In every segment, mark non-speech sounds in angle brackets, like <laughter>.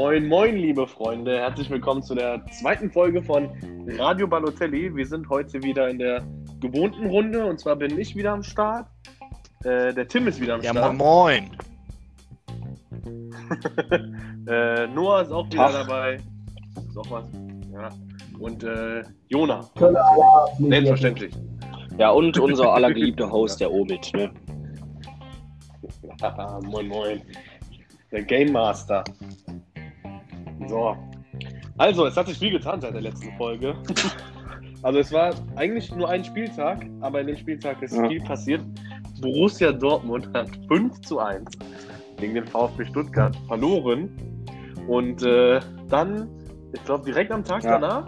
Moin, moin, liebe Freunde. Herzlich willkommen zu der zweiten Folge von Radio Balotelli. Wir sind heute wieder in der gewohnten Runde und zwar bin ich wieder am Start. Äh, der Tim ist wieder am Ja, Start. moin. <laughs> äh, Noah ist auch wieder dabei. Ist auch was. Ja. Und äh, Jona. Selbstverständlich. Ja, und unser <laughs> allergeliebter Host, der Omid. Ne? <laughs> Moin, moin. Der Game Master. So. Also, es hat sich viel getan seit der letzten Folge. <laughs> Also, es war eigentlich nur ein Spieltag, aber in dem Spieltag ist Ja. viel passiert. Borussia Dortmund hat 5 zu 1 gegen den VfB Stuttgart verloren. Und äh, dann, ich glaube, direkt am Tag Ja. danach,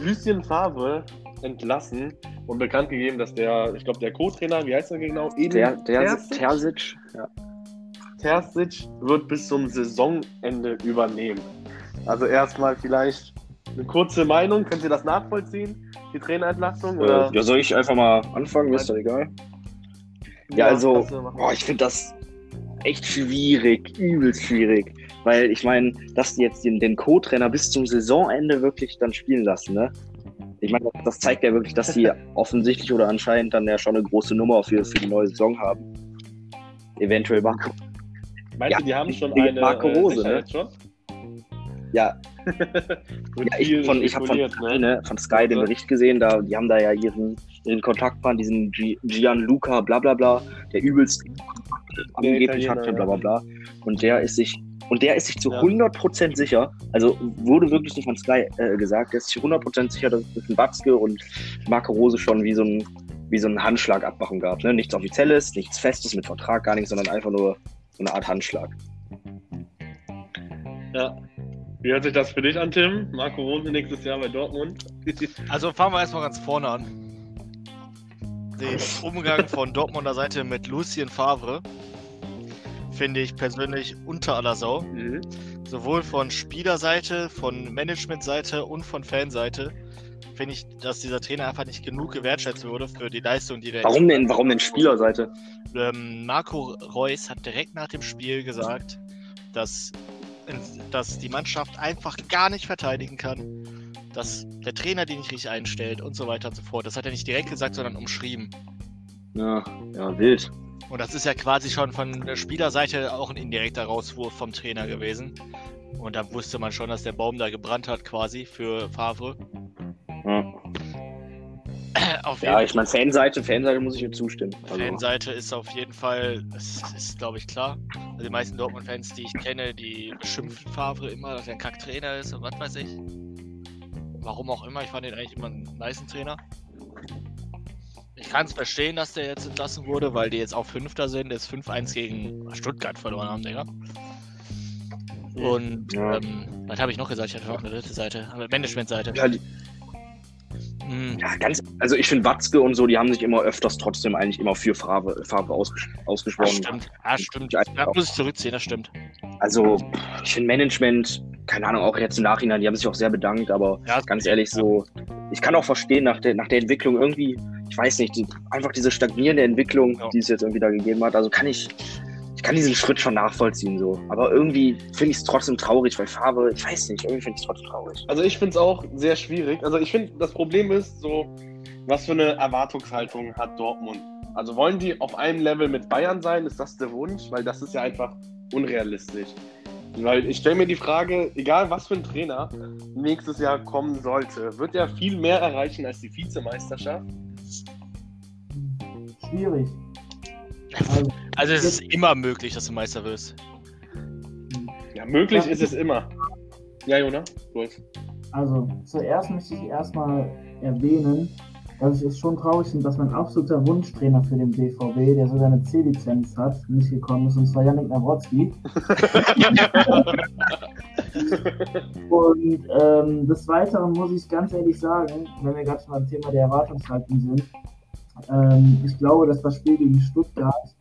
Lucien Favre entlassen und bekannt gegeben, dass der, ich glaube, der Co-Trainer, wie heißt er genau? Edin Der, der Terzic? Terzic. Ja. Terzic wird bis zum Saisonende übernehmen. Also erstmal vielleicht eine kurze Meinung. Könnt ihr das nachvollziehen? Die Trainerentlassung? Oder? Äh, ja, soll ich einfach mal anfangen? Ist doch egal. Ja, also, du machen. Boah, ich finde das echt schwierig, übelst schwierig. Weil ich meine, dass die jetzt den, den Co-Trainer bis zum Saisonende wirklich dann spielen lassen, ne? Ich meine, das- zeigt ja wirklich, dass die <laughs> offensichtlich oder anscheinend dann ja schon eine große Nummer für, für die neue Saison haben. Eventuell Marco. Meinst ja, du, die haben schon eine Marco Rose, ne? Schon? Ja, <laughs> ja ich, von, ich habe von, Sky, ne, von Sky den Also. Bericht gesehen, da, die haben da ja ihren, ihren Kontaktmann, diesen Gi- Gianluca, bla bla bla, der übelst angeblich hatte, bla ja. bla bla. Und der ist sich, und der ist sich zu Ja. 100% sicher, also wurde wirklich nicht von Sky äh, gesagt, der ist sich 100% sicher, dass es ein Watzke und Marco Rose schon wie so ein, wie so ein Handschlagabmachung gab. Ne? Nichts Offizielles, nichts Festes mit Vertrag, gar nichts, sondern einfach nur eine Art Handschlag. Ja. Wie hört sich das für dich an, Tim? Marco Rose nächstes Jahr bei Dortmund? <laughs> Also fangen wir erstmal ganz vorne an. Den Umgang von Dortmunder Seite mit Lucien Favre finde ich persönlich unter aller Sau. Mhm. Sowohl von Spielerseite, von Managementseite und von Fanseite finde ich, dass dieser Trainer einfach nicht genug gewertschätzt wurde für die Leistung, die der Warum denn, warum denn Spielerseite? ähm, Marco Reus hat direkt nach dem Spiel gesagt, dass, dass die Mannschaft einfach gar nicht verteidigen kann, dass der Trainer die nicht richtig einstellt und so weiter und so fort. Das hat er nicht direkt gesagt, sondern umschrieben. Ja, ja, wild. Und das ist ja quasi schon von der Spielerseite auch ein indirekter Rauswurf vom Trainer gewesen. Und da wusste man schon, dass der Baum da gebrannt hat, quasi für Favre. Ja. Auf Ja, ich meine, Fanseite, Fanseite muss ich ihr zustimmen. Also, Fanseite ist auf jeden Fall, das ist glaube ich klar. Also die meisten Dortmund-Fans, die ich kenne, die beschimpfen Favre immer, dass er ein Kacktrainer ist und was weiß ich. Warum auch immer, ich fand ihn eigentlich immer einen nice Trainer. Ich kann es verstehen, dass der jetzt entlassen wurde, weil die jetzt auch Fünfter sind, jetzt 5-1 gegen Stuttgart verloren haben, Digga. Und Ja. ähm, was habe ich noch gesagt? Ich hatte noch eine dritte Seite, Management-Seite. ja, die, Hm. ja, ganz, also ich finde Watzke und so, die haben sich immer öfters trotzdem eigentlich immer für Farbe, Farbe ausges Das ausgesprochen. stimmt. Ja, stimmt. Ja, Da muss ich zurückziehen, das stimmt. Also, ich finde Management, keine Ahnung, auch jetzt im Nachhinein, die haben sich auch sehr bedankt, aber Ja, ganz ehrlich, so, ich kann auch verstehen, nach der, nach der Entwicklung irgendwie, ich weiß nicht, die, einfach diese stagnierende Entwicklung, Ja. die es jetzt irgendwie da gegeben hat, also kann ich, ich kann diesen Schritt schon nachvollziehen, so. Aber irgendwie finde ich es trotzdem traurig, weil Farbe, ich weiß nicht, irgendwie finde ich es trotzdem traurig. Also ich finde es auch sehr schwierig. Also ich finde, das Problem ist so, was für eine Erwartungshaltung hat Dortmund? Also wollen die auf einem Level mit Bayern sein? Ist das der Wunsch? Weil das ist ja einfach unrealistisch. Weil ich stelle mir die Frage, egal was für ein Trainer nächstes Jahr kommen sollte, wird er viel mehr erreichen als die Vizemeisterschaft? Schwierig. Also, Also es ist immer möglich, dass du Meister wirst. Ja, möglich Ja. ist es immer. Ja, Jona, los. also zuerst möchte ich erstmal erwähnen, dass ich es schon traurig finde, dass mein absoluter Wunschtrainer für den BVB, der sogar eine C-Lizenz hat, nicht gekommen ist, und zwar Yannick Nawrocki. <laughs> Und ähm, des Weiteren muss ich ganz ehrlich sagen, wenn wir gerade schon beim Thema der Erwartungshaltung sind, ähm, ich glaube, dass das Spiel gegen Stuttgart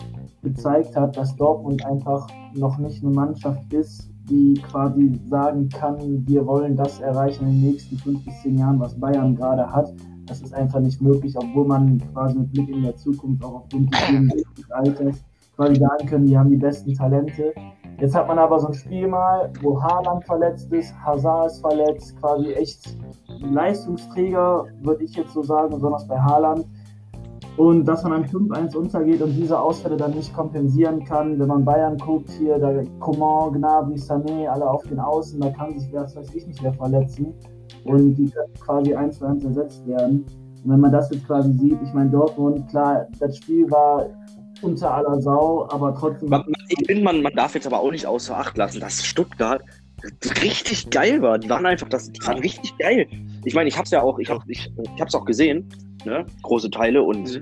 gezeigt hat, dass Dortmund einfach noch nicht eine Mannschaft ist, die quasi sagen kann, wir wollen das erreichen in den nächsten fünf bis zehn Jahren, was Bayern gerade hat. Das ist einfach nicht möglich, obwohl man quasi mit Blick in der Zukunft auch aufgrund des Alters quasi sagen können, die haben die besten Talente. Jetzt hat man aber so ein Spiel mal, wo Haaland verletzt ist, Hazard ist verletzt, quasi echt Leistungsträger, würde ich jetzt so sagen, besonders bei Haaland. Und dass man dann 5-1 untergeht und diese Ausfälle dann nicht kompensieren kann, wenn man Bayern guckt, hier, da Coman, Gnabry, Sané, alle auf den Außen, da kann sich, was weiß ich nicht, mehr verletzen. Und die quasi eins zu eins ersetzt werden. Und wenn man das jetzt quasi sieht, ich meine, Dortmund, klar, das Spiel war unter aller Sau, aber trotzdem. Man, ich finde, man, man darf jetzt aber auch nicht außer Acht lassen, dass Stuttgart richtig geil war. Die waren einfach, das, die waren richtig geil. Ich meine, ich hab's ja auch, ich, hab, ich, ich hab's auch gesehen, ne? große Teile und Mhm.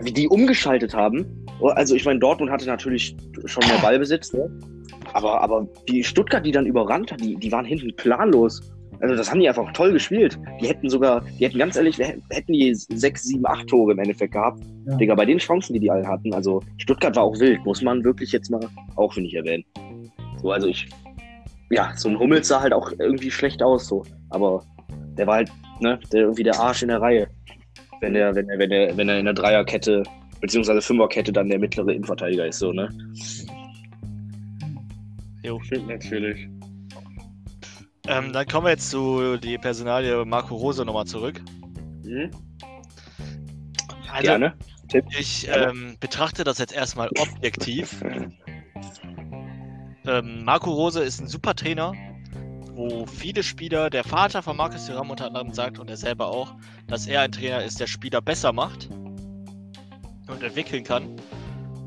wie die umgeschaltet haben. Also ich meine, Dortmund hatte natürlich schon mehr Ballbesitz, ne? aber, aber die Stuttgart, die dann überrannt hat, die, die waren hinten planlos. Also das haben die einfach toll gespielt. Die hätten sogar, die hätten ganz ehrlich, hätten die sechs, sieben, acht Tore im Endeffekt gehabt. Ja. Digga, bei den Chancen, die die alle hatten. Also Stuttgart war auch wild, muss man wirklich jetzt mal auch, finde ich, erwähnen. So, also ich, ja, so ein Hummels sah halt auch irgendwie schlecht aus, so. Aber der war halt, ne, der irgendwie der Arsch in der Reihe. Wenn er, wenn er, wenn er, wenn er in der Dreierkette, beziehungsweise Fünferkette dann der mittlere Innenverteidiger ist, so, ne? Jo. Stimmt natürlich. Ähm, dann kommen wir jetzt zu die Personalie Marco Rose nochmal zurück. Mhm. Also, Gerne. Ich ähm, betrachte das jetzt erstmal objektiv. <laughs> Ähm, Marco Rose ist ein super Trainer, wo viele Spieler, der Vater von Markus Thuram unter anderem sagt und er selber auch, dass er ein Trainer ist, der Spieler besser macht und entwickeln kann.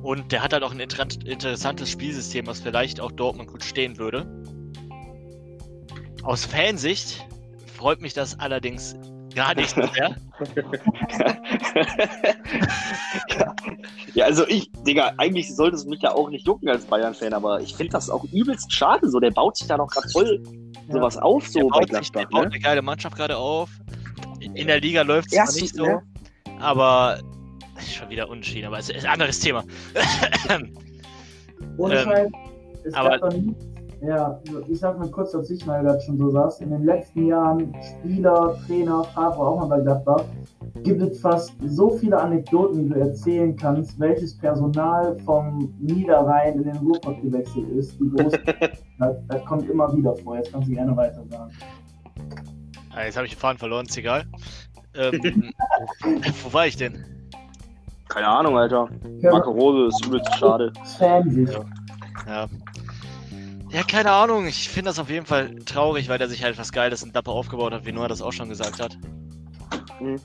Und der hat halt auch ein inter interessantes Spielsystem, was vielleicht auch Dortmund gut stehen würde. Aus Fansicht freut mich das allerdings gar nicht so sehr. ja. <laughs> ja, also ich, Digga, eigentlich sollte es mich ja auch nicht jucken als Bayern-Fan, aber ich finde das auch übelst schade. So, der baut sich da noch gerade voll sowas auf, so der bei baut, sich, der Gladbach. baut Ne? eine geile Mannschaft gerade auf. In der Liga läuft es nicht so, ne? aber ist schon wieder unentschieden, aber es ist ein anderes Thema. Ohne Ähm, Scheiß, es aber- gab doch nie, ja, ich sag mal kurz, dass ich mal gerade schon so saß, in den letzten Jahren Spieler, Trainer, Favre auch mal bei Gladbach, gibt es fast so viele Anekdoten, die du erzählen kannst, welches Personal vom Niederrhein in den Ruhrpott gewechselt ist. Die große, <laughs> das, das kommt immer wieder vor, jetzt kannst du gerne weiter sagen. Ah, jetzt habe ich den Faden verloren, ist egal. Ähm, <laughs> wo war ich denn? Keine Ahnung, Alter. Marco Rose ist übelst schade. Fansicht. Ja. Ja, keine Ahnung. Ich finde das auf jeden Fall traurig, weil der sich halt was Geiles in Dapper aufgebaut hat, wie Noah das auch schon gesagt hat. Mhm.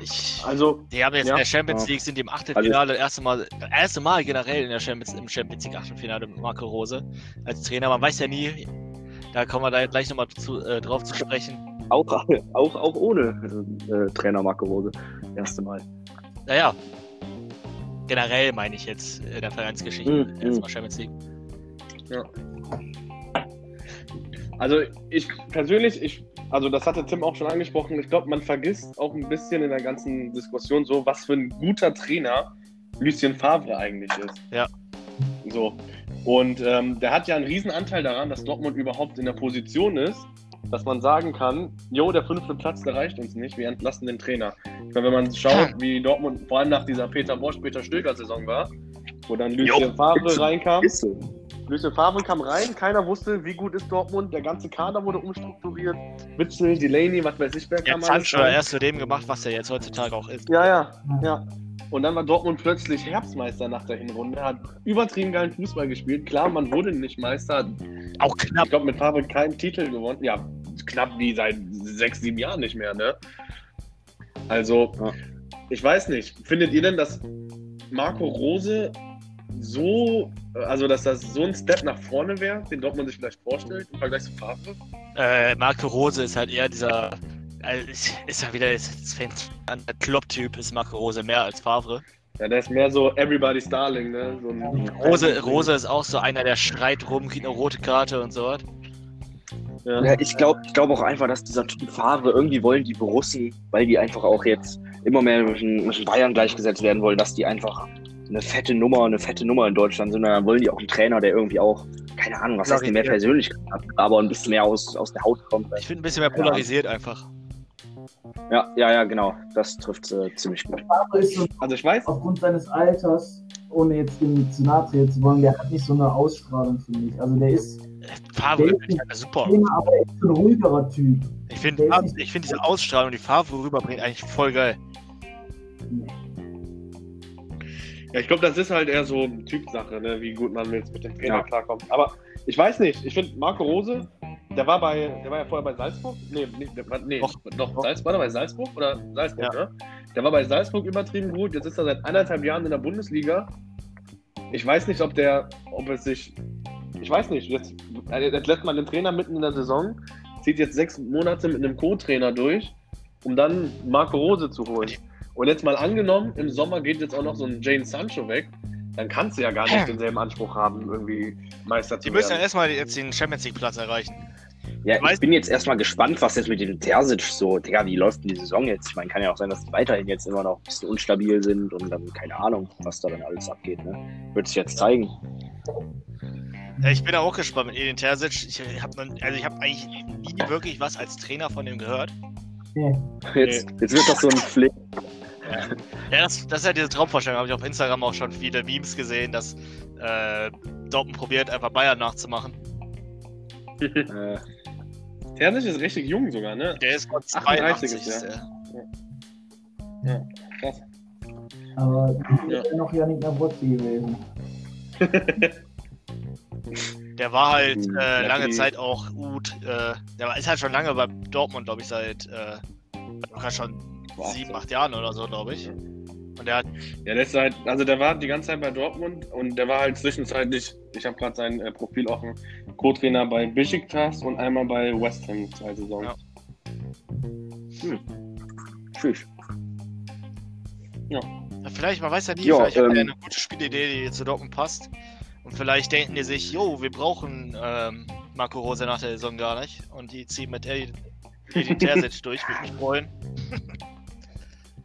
Ich, Also, die haben jetzt Ja. in der Champions Ja. League, sind die im Achtelfinale, erste Mal, erste Mal generell in der Champions, im Champions League Achtelfinale mit Marco Rose als Trainer. Man weiß ja nie, da kommen wir da gleich nochmal zu, äh, drauf zu sprechen. Auch, auch, auch ohne äh, Trainer Marco Rose. Erste Mal. Naja, generell meine ich jetzt in der Vereinsgeschichte, Mhm, erstmal. Champions League. Also ich persönlich, ich, also das hatte Tim auch schon angesprochen, ich glaube, man vergisst auch ein bisschen in der ganzen Diskussion so, was für ein guter Trainer Lucien Favre eigentlich ist. Ja. So. Und ähm, der hat ja einen riesen Anteil daran, dass Dortmund überhaupt in der Position ist, dass man sagen kann, jo, der fünfte Platz, der reicht uns nicht, wir entlassen den Trainer. Ich meine, wenn man schaut, wie Dortmund vor allem nach dieser Peter Bosch, Peter Stöger Saison war, wo dann Lucien Jo, Favre reinkam, Ist so. Lucien Favre kam rein, keiner wusste, wie gut ist Dortmund, der ganze Kader wurde umstrukturiert, Witzel, Delaney, was weiß ich, wer kam Jetzt Sancho rein. erst zu dem gemacht, was er jetzt heutzutage auch ist. Ja, ja, ja. Und dann war Dortmund plötzlich Herbstmeister nach der Hinrunde, hat übertrieben geilen Fußball gespielt. Klar, man wurde nicht Meister. Auch knapp. Ich glaube, mit Favre keinen Titel gewonnen. Ja, knapp wie seit sechs, sieben Jahren nicht mehr, ne? Also, Ja. ich weiß nicht. Findet ihr denn, dass Marco Rose so, also dass das so ein Step nach vorne wäre, den Dortmund sich vielleicht vorstellt im Vergleich zu Favre? Äh, Marco Rose ist halt eher dieser. Also ist, ja wieder, ist, ist fängt an, der Klopp-Typ ist Marco Rose mehr als Favre. Ja, der ist mehr so Everybody's Darling, ne? So ein Rose, Rose ist auch so einer, der schreit rum, kriegt eine rote Karte und so was. Ja. Ja, ich glaube ich glaub auch einfach, dass dieser Typ Favre irgendwie wollen die Borussen, weil die einfach auch jetzt immer mehr mit den, mit den Bayern gleichgesetzt werden wollen, dass die einfach eine fette Nummer, eine fette Nummer in Deutschland sind. Und dann wollen die auch einen Trainer, der irgendwie auch, keine Ahnung, was heißt denn mehr. Persönlichkeit hat, aber ein bisschen mehr aus, aus der Haut kommt. Ich finde ein bisschen mehr polarisiert einfach. Ja, ja, ja, genau. Das trifft äh, ziemlich gut. Ist so Also ich weiß, aufgrund seines Alters, ohne jetzt dem zu nahe treten zu wollen, der hat nicht so eine Ausstrahlung, finde ich. Also der ist Favre ich halt super. Trainer, aber er ist ein ruhigerer Typ. Ich finde ist find diese Ausstrahlung, die Favre rüberbringt, eigentlich voll geil. Ja, ich glaube, das ist halt eher so Typsache, ne? wie gut man jetzt mit dem Trainer Ja. klarkommt. Aber ich weiß nicht, ich finde Marco Rose, der war bei, der war ja vorher bei Salzburg. Nee, nicht, der nee, Doch. doch, Salz, war der bei Salzburg oder Salzburg, Ja. ne? Der war bei Salzburg übertrieben gut, jetzt ist er seit anderthalb Jahren in der Bundesliga. Ich weiß nicht, ob der, ob es sich, ich weiß nicht, jetzt, jetzt lässt man den Trainer mitten in der Saison, zieht jetzt sechs Monate mit einem Co-Trainer durch, um dann Marco Rose zu holen. Und jetzt mal angenommen, im Sommer geht jetzt auch noch so ein Jane Sancho weg, dann kannst du ja gar nicht denselben Anspruch haben, irgendwie Meister zu Die müssen ja werden. erstmal jetzt den Champions League Platz erreichen. Ja, ich Weißt- bin jetzt erstmal gespannt, was jetzt mit dem Terzic so, Digga, wie läuft denn die Saison jetzt? Ich meine, kann ja auch sein, dass die weiterhin jetzt immer noch ein bisschen unstabil sind und dann keine Ahnung, was da dann alles abgeht, ne? Wird sich jetzt zeigen. Ja, ich bin auch gespannt mit Edin Terzic. Ich habe also ich hab eigentlich nie wirklich was als Trainer von ihm gehört. Nee. Jetzt, jetzt wird das so ein Flick. Ja, das, das ist ja diese Traumvorstellung. Habe ich auf Instagram auch schon viele Memes gesehen, dass äh, Dortmund probiert, einfach Bayern nachzumachen. Äh, Terzic ist richtig jung sogar, ne? Der ist 38 82. ist Ist der. der. Krass. Aber Ja. ist ja noch Janik Nawrocki gewesen. <laughs> Der war halt Mhm. äh, Ja, lange die- Zeit auch gut. Äh, der war- ist halt schon lange bei Dortmund, glaube ich, seit äh, schon Boah, sieben, acht Jahren oder so, glaube ich. Und der hat Ja, der ist halt, also der war die ganze Zeit bei Dortmund und der war halt zwischenzeitlich, ich habe gerade sein äh, Profil offen, Co-Trainer bei Besiktas und einmal bei West Ham zwei Saisons. Ja. tschüss. Ja, vielleicht, man weiß ja nie, Ja, vielleicht hat er ähm, eine gute Spielidee, die zu Dortmund passt. Und vielleicht denken die sich, jo, wir brauchen ähm, Marco Rose nach der Saison gar nicht. Und die ziehen mit Edin Terzic <laughs> durch, würde mich freuen. <laughs>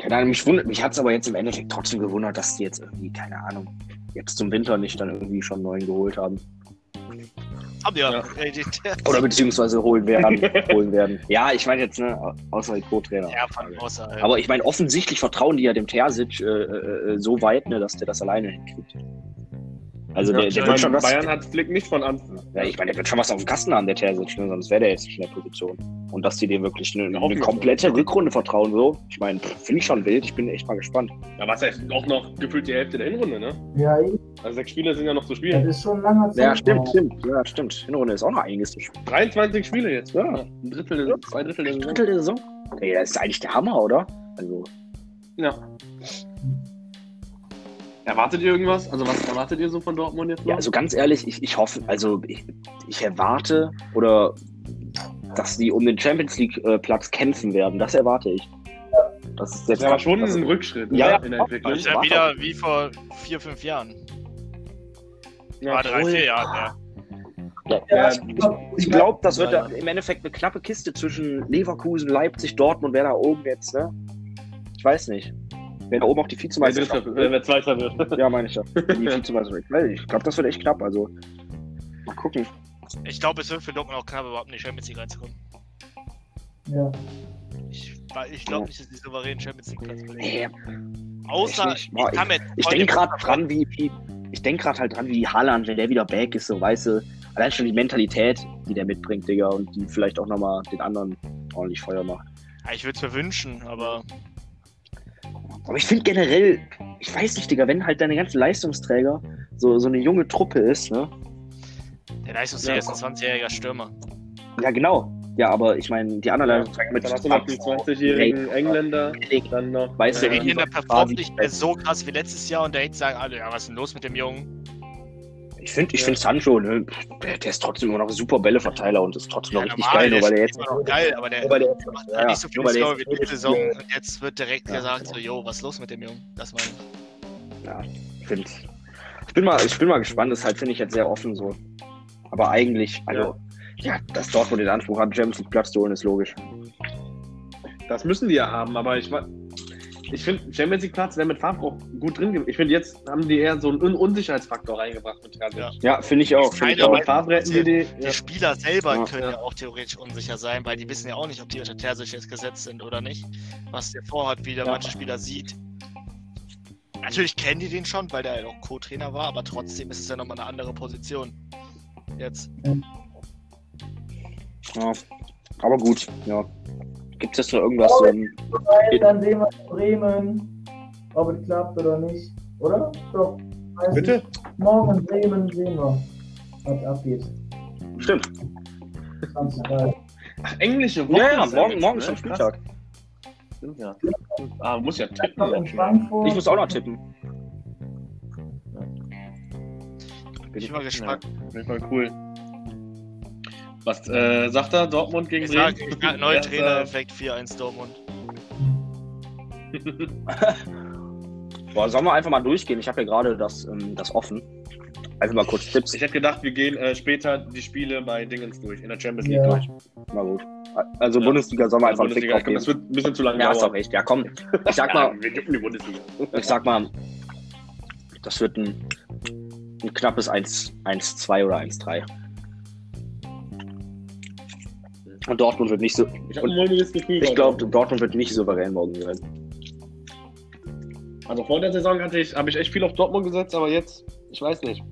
Keine Ahnung, mich wundert, mich hat es aber jetzt im Endeffekt trotzdem gewundert, dass die jetzt irgendwie, keine Ahnung, jetzt zum Winter nicht dann irgendwie schon einen neuen geholt haben. Haben ja. <laughs> Oder beziehungsweise holen werden. holen werden. Ja, ich meine jetzt, ne, außer die Co-Trainer. Ja, von außerhalb. Aber ich meine, offensichtlich vertrauen die ja dem Terzic äh, äh, äh, so weit, ne, dass der das alleine hinkriegt. Also Ja, der, ich der wird schon was. Bayern hat Flick nicht von Anfang. Ja, ich meine, der wird schon was auf dem Kasten haben, der Terzic, ne, sonst wäre der jetzt nicht in der Position. Und dass die dem wirklich eine, Ja, eine komplette Rückrunde vertrauen, so. Ich meine, finde ich schon wild. Ich bin echt mal gespannt. Ja, was ja auch noch gefühlt die Hälfte der Hinrunde, ne? Ja, eben. Also sechs Spiele sind ja noch zu das spielen. ist schon ein langer Zeit. Ja, stimmt, stimmt. Ja, stimmt. Hinrunde ist auch noch einiges zu spielen. 23 Spiele jetzt, Ja. Ein Drittel, zwei Drittel der Ein Saison. Drittel der Saison. Ey, das ist eigentlich der Hammer, oder? Also, Ja. Erwartet ihr irgendwas? Also was erwartet ihr so von Dortmund jetzt noch? ja, also ganz ehrlich, ich, ich hoffe, also ich, ich erwarte oder dass die um den Champions League äh, Platz kämpfen werden. Das erwarte ich. Das ist jetzt aber schon ein Rückschritt Ja, oder? ja. in der Entwicklung. Das ist ja wieder wie vor vier, fünf Jahren. Ja, Ah, drei, vier Jahre. Ja. Ja, Ich glaube, das wird Ja, da im Endeffekt eine knappe Kiste zwischen Leverkusen, Leipzig, Dortmund, wer da oben jetzt, ne? Ich weiß nicht. Wer da oben auch die Vizemeisterschaft wer, wer Zweiter wird. <laughs> Ja, meine ich ja. Die Vizemeisterschaft. Weil Ich glaube, das wird echt knapp. Also, mal gucken. Ich glaube, es wird für Dortmund auch knapp, überhaupt in die Champions League reinzukommen. Ja. Ich, ich glaube nicht, dass die souverän Champions League Platz. Nee, Außer, kann mir ich von denke gerade dran, wie, wie ich denke gerade halt dran, wie Haaland, wenn der wieder back ist, so weißt du, allein schon die Mentalität, die der mitbringt, Digga, und die vielleicht auch nochmal den anderen ordentlich Feuer macht. Ja, ich würde es mir wünschen, aber Aber ich finde generell, ich weiß nicht, Digga, wenn halt deine ganzen Leistungsträger so, so eine junge Truppe ist, ne? der Leistungsträger ist ein 20-jähriger Stürmer. Ja, genau. Ja, aber ich meine, die anderen Ja, Leistungsträger mit Dann hast du noch den 20-jährigen Engländer, dann noch. Weißt du, Der äh, wie- Engländer performt nicht mehr so krass wie letztes Jahr und da jetzt sagen alle, ja, was ist denn los mit dem Jungen? Ich finde ich Ja. find Sancho, ne, der, der ist trotzdem immer noch ein super Bälleverteiler und ist trotzdem noch richtig geil, nur der weil er ist jetzt. immer noch geil, aber der weil der macht ja, halt nicht so der Score wie die Saison und jetzt wird direkt Ja, gesagt, genau. so, yo, was ist los mit dem Jungen? Das meine ich. Ja, ich finde. Ich bin mal, ich bin mal gespannt, das halt finde ich jetzt sehr offen so. Aber eigentlich, also, ja, dass Dortmund den Anspruch hat, Champions League Platz zu holen, ist logisch. Das müssen die ja haben, aber ich, wa- ich finde, Champions League Platz wäre mit Favre auch gut drin gewesen. Ich finde, jetzt haben die eher so einen Un Unsicherheitsfaktor reingebracht mit Terzic. Ja. Ja, finde ich auch. Find ich auch. Favre hätten die die. Die Ja. Spieler selber Ja. können ja. Ja. auch theoretisch unsicher sein, weil die wissen ja auch nicht, ob die unter Terzic jetzt gesetzt sind oder nicht. Was der vorhat, wie der Ja. manche Spieler sieht. Natürlich kennen die den schon, weil der ja auch Co-Trainer war, aber trotzdem ist es ja nochmal eine andere Position. Jetzt. Ja. Aber gut, ja. Gibt es jetzt noch irgendwas? Ähm, Weil dann sehen wir Bremen, ob es klappt oder nicht. Oder? Doch. Weiß Bitte? ich. Morgen in Bremen sehen wir, was abgeht. stimmt. 20 Grad. Ach, englische Woche. Ja, ja, morgen, jetzt, morgen ne? ist schon Krass. Spieltag. Stimmt, ja. Ah, muss ja tippen. Ja. Ich muss auch noch tippen. Bin ich mal gespannt. Auf jeden Fall cool. Was äh, sagt er? Dortmund gegen Bremen? sag neuer Trainer-Effekt 4-1 Dortmund. <laughs> Boah, sollen wir einfach mal durchgehen? Ich habe ja gerade das, ähm, das offen. Einfach mal kurz Tipps. Ich hätte gedacht, wir gehen äh, später die Spiele bei Dingens durch, in der Champions League Ja. durch. Na gut. Also Ja. Bundesliga soll man einfach einen Fick Bundesliga, drauf komm, das geben. wird ein bisschen zu lange Ja, ist doch dauern. echt. Ja, komm. Ich sag <laughs> mal, Ja, wir jucken die Bundesliga. ich sag mal, das wird ein, ein knappes 1, 1-2 oder 1-3. Und Dortmund wird nicht so. Ich habe ein mulmiges Gefühl. Ich glaube, Dortmund wird nicht souverän morgen gewinnen. Also vor der Saison hatte ich, habe ich echt viel auf Dortmund gesetzt, aber jetzt, ich weiß nicht.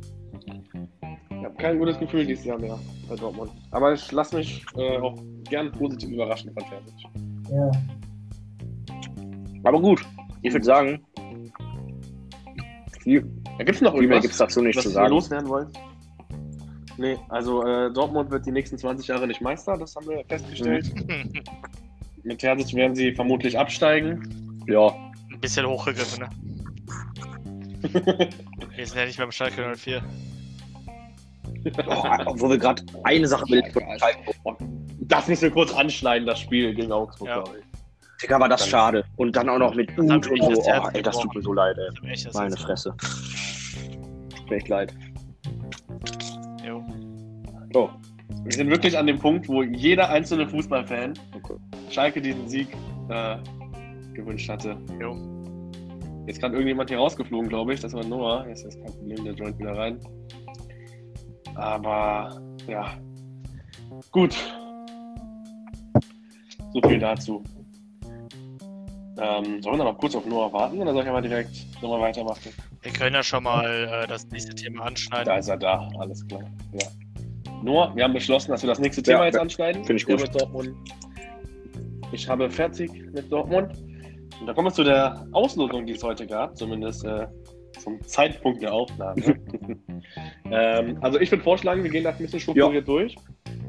Ich habe kein gutes Gefühl dieses Jahr mehr bei Dortmund. Aber ich lasse mich äh, auch gern positiv überraschen von Terzic. Ja. Aber gut, ich würde sagen, viel, Da gibt es noch viel mehr irgendwas, gibt es dazu nicht was zu ihr sagen. loswerden wollt? Nee, also äh, Dortmund wird die nächsten 20 Jahre nicht Meister, das haben wir festgestellt. Mit Terzic werden sie vermutlich absteigen. Ja, Ein bisschen hochgegriffen, ne? <laughs> Wir sind ja nicht beim Schalke 04. oh, obwohl wir gerade eine Sache zeigen. Das müssen wir kurz anschneiden, das Spiel gegen Augsburg, Ja. glaube ich. Digga, war das schade. Und dann auch noch mit Ut und so. Oh, ey, das tut mir so leid, ey. Meine. Fresse. Tut mir echt leid. Oh, Wir sind wirklich an dem Punkt, wo jeder einzelne Fußballfan okay. Schalke diesen Sieg äh, gewünscht hatte. Jo. Jetzt gerade irgendjemand hier rausgeflogen, glaube ich. Das war Noah. Jetzt ist kein Problem, der joint wieder rein. Aber ja. Gut. So viel dazu. Ähm, sollen wir noch kurz auf Noah warten oder soll ich aber direkt nochmal weitermachen? Wir können ja schon mal äh, das nächste Thema anschneiden. Da ist er da, alles klar. Ja. Noah, wir haben beschlossen, dass wir das nächste Thema Ja, jetzt anschneiden. find ich gut. Mit Dortmund. Ich habe fertig mit Dortmund. Und da kommen wir zu der Auslosung, die es heute gab, zumindest äh, zum Zeitpunkt der Aufnahme. <laughs> ähm, also ich würde vorschlagen, wir gehen das ein bisschen strukturiert durch.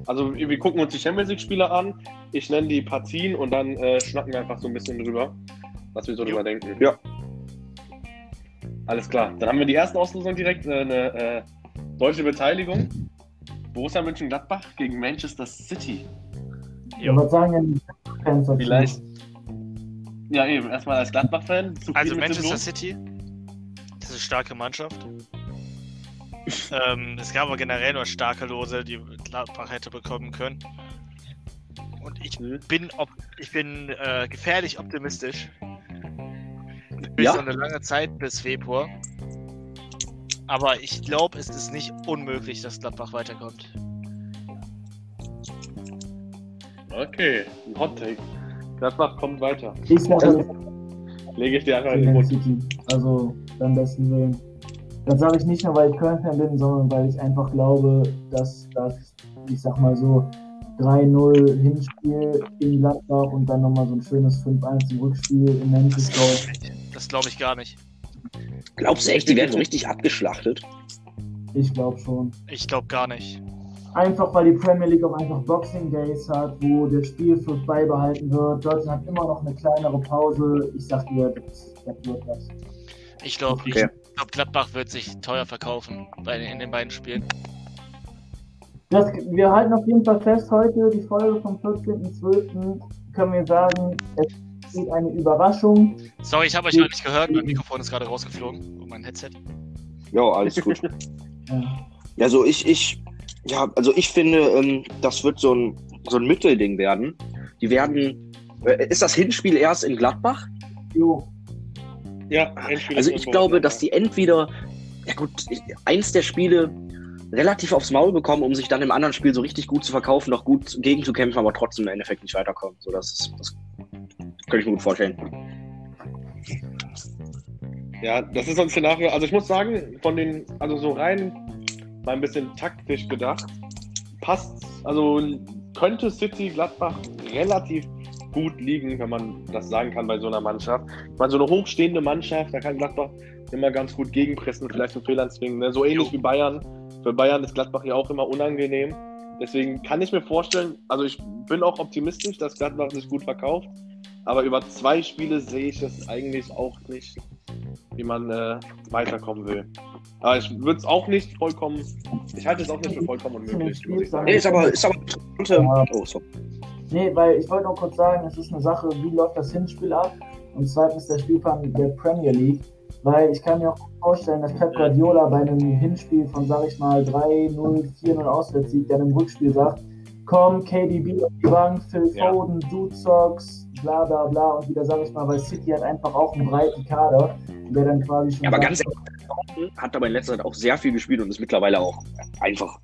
Also wir wir gucken uns die Champions League-Spieler an, ich nenne die Partien und dann äh, schnacken wir einfach so ein bisschen drüber, was wir so drüber denken. Ja. Alles klar. Dann haben wir die erste Auslosung direkt, äh, eine äh, deutsche Beteiligung. Borussia Mönchengladbach gegen Manchester City. Ja, was sagen dazu? Vielleicht. Ja, eben. Erstmal als Gladbach-Fan. Also Manchester? City, das ist eine starke Mannschaft. ähm, es gab aber generell nur starke Lose, die Gladbach hätte bekommen können. Und ich Mhm. bin, ob, ich bin äh, gefährlich optimistisch. Bis Ja. so eine lange Zeit bis Februar. Aber ich glaube, es ist nicht unmöglich, dass Gladbach weiterkommt. Okay, ein Hot Take. Gladbach kommt weiter. Ich sage Lege ich dir einfach in den Mund. City. Also beim besten Willen. Das sage ich nicht nur, weil ich Köln-Fan bin, sondern weil ich einfach glaube, dass das, ich sag mal so, 3-0 Hinspiel in Gladbach und dann nochmal so ein schönes 5-1 im Rückspiel in Manchester. Das glaube ich gar nicht. Glaubst du echt, die werden so richtig abgeschlachtet? Ich glaube schon. Ich glaube gar nicht. Einfach weil die Premier League auch einfach Boxing Days hat, wo der Spielfluss beibehalten wird. Deutschland hat immer noch eine kleinere Pause. Ich sag dir, das, das wird was. Ich glaube, Okay. ich glaub, Gladbach wird sich teuer verkaufen bei, in den beiden Spielen. Das, wir halten auf jeden Fall fest, heute die Folge vom 14.12. können wir sagen, es geht eine Überraschung. Sorry, ich habe euch gerade nicht gehört. Mein Mikrofon ist gerade rausgeflogen. Und mein Headset. Ja, alles gut. <laughs> Ja. Also ich, ich, ja, also ich finde, ähm, das wird so ein, so ein Mittelding werden. Die werden, äh, ist das Hinspiel erst in Gladbach? Jo, Ja, Endspiel Also ist ich so. glaube, dass die entweder, ja gut, ich- eins der Spiele relativ aufs Maul bekommen, um sich dann im anderen Spiel so richtig gut zu verkaufen, noch gut gegenzukämpfen, aber trotzdem im Endeffekt nicht weiterkommen. So, das, ist, das könnte ich mir gut vorstellen. Ja, das ist so ein Szenario. Also ich muss sagen, von den, also so rein mal ein bisschen taktisch gedacht, passt, also könnte City Gladbach relativ gut liegen, wenn man das sagen kann bei so einer Mannschaft. Ich meine, so eine hochstehende Mannschaft, da kann Gladbach immer ganz gut gegenpressen, vielleicht zu Fehlern zwingen. Ne? So ähnlich wie Bayern. Für Bayern ist Gladbach ja auch immer unangenehm. Deswegen kann ich mir vorstellen, also ich bin auch optimistisch, dass Gladbach sich gut verkauft. Aber über zwei Spiele sehe ich es eigentlich auch nicht, wie man äh, weiterkommen will. Aber ich würde es auch nicht vollkommen, ich halte es auch nicht für vollkommen unmöglich, muss ich sagen. Nee, ist aber, ist aber Ja. oh, so. Nee, weil ich wollte noch kurz sagen, es ist eine Sache, wie läuft das Hinspiel ab? Und zweitens der Spielplan der Premier League. Weil ich kann mir auch vorstellen, dass Pep Guardiola bei einem Hinspiel von, sag ich mal, 3-0, 4-0 Auswärtssieg, dann im Rückspiel sagt, komm, KDB auf die Bank, Phil Ja. Foden, Jude Sox, bla bla bla. Und wieder, sag ich mal, weil City hat einfach auch einen breiten Kader, der dann quasi schon... Ja, aber ganz ehrlich, hat aber in letzter Zeit auch sehr viel gespielt und ist mittlerweile auch einfach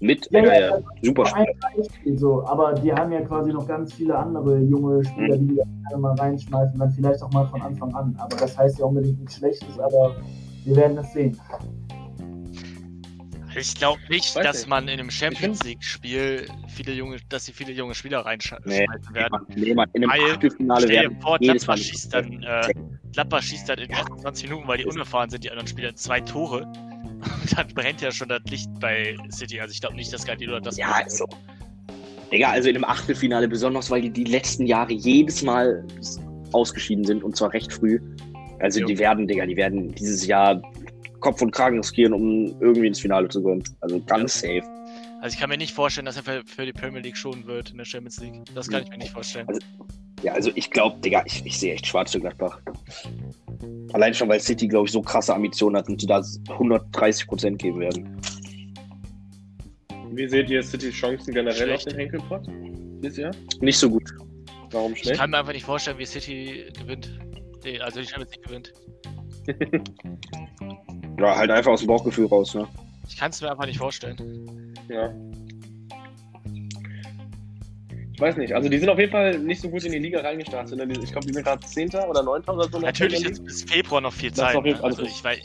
mit Ja, ja, äh, ja. super Beispiel so, aber die haben ja quasi noch ganz viele andere junge Spieler, die die gerne mal reinschmeißen, dann vielleicht auch mal von Anfang an. Aber das heißt ja unbedingt nichts Schlechtes, aber wir werden es sehen. Ich glaube nicht, Weiß dass nicht. man in einem Champions League-Spiel viele junge, dass sie viele junge Spieler reinschmeißen Nee, werden. Nee, man, in einem Weil, Achtelfinale Stell dir werden vor, Gladbach schießt dann, äh, Gladbach schießt dann in den ersten 20 Minuten, weil die unerfahren sind, die anderen Spieler zwei Tore. Und <laughs> dann brennt ja schon das Licht bei City. Also ich glaube nicht, dass Guardiola das Ja, also. Digga, also in einem Achtelfinale, besonders weil die die letzten Jahre jedes Mal ausgeschieden sind und zwar recht früh. Also Jo. die werden, Digga, die werden dieses Jahr Kopf und Kragen riskieren, um irgendwie ins Finale zu kommen. Also ganz safe. Also ich kann mir nicht vorstellen, dass er für, für die Premier League schonen wird in der Champions League. Das kann ich mir nicht vorstellen. Ja, also ich glaube, Digga, ich, ich sehe echt schwarz für Gladbach. Allein schon, weil City, glaube ich, so krasse Ambitionen hat und die da 130 Prozent geben werden. Wie seht ihr Citys Chancen generell auf Schlecht. den Henkelpott dieses Jahr? Nicht so gut. Warum Ich schlecht? kann mir einfach nicht vorstellen, wie City gewinnt. Also die Champions League gewinnt. <laughs> Ja, halt einfach aus dem Bauchgefühl raus, ne? Ich kann es mir einfach nicht vorstellen. Ja. Ich weiß nicht. Also die sind auf jeden Fall nicht so gut in die Liga reingestartet. ne? Die- Ich glaube, die sind gerade Zehnter oder Neunter oder so. Natürlich ist bis Februar noch viel Zeit. ne? Also ich weiß.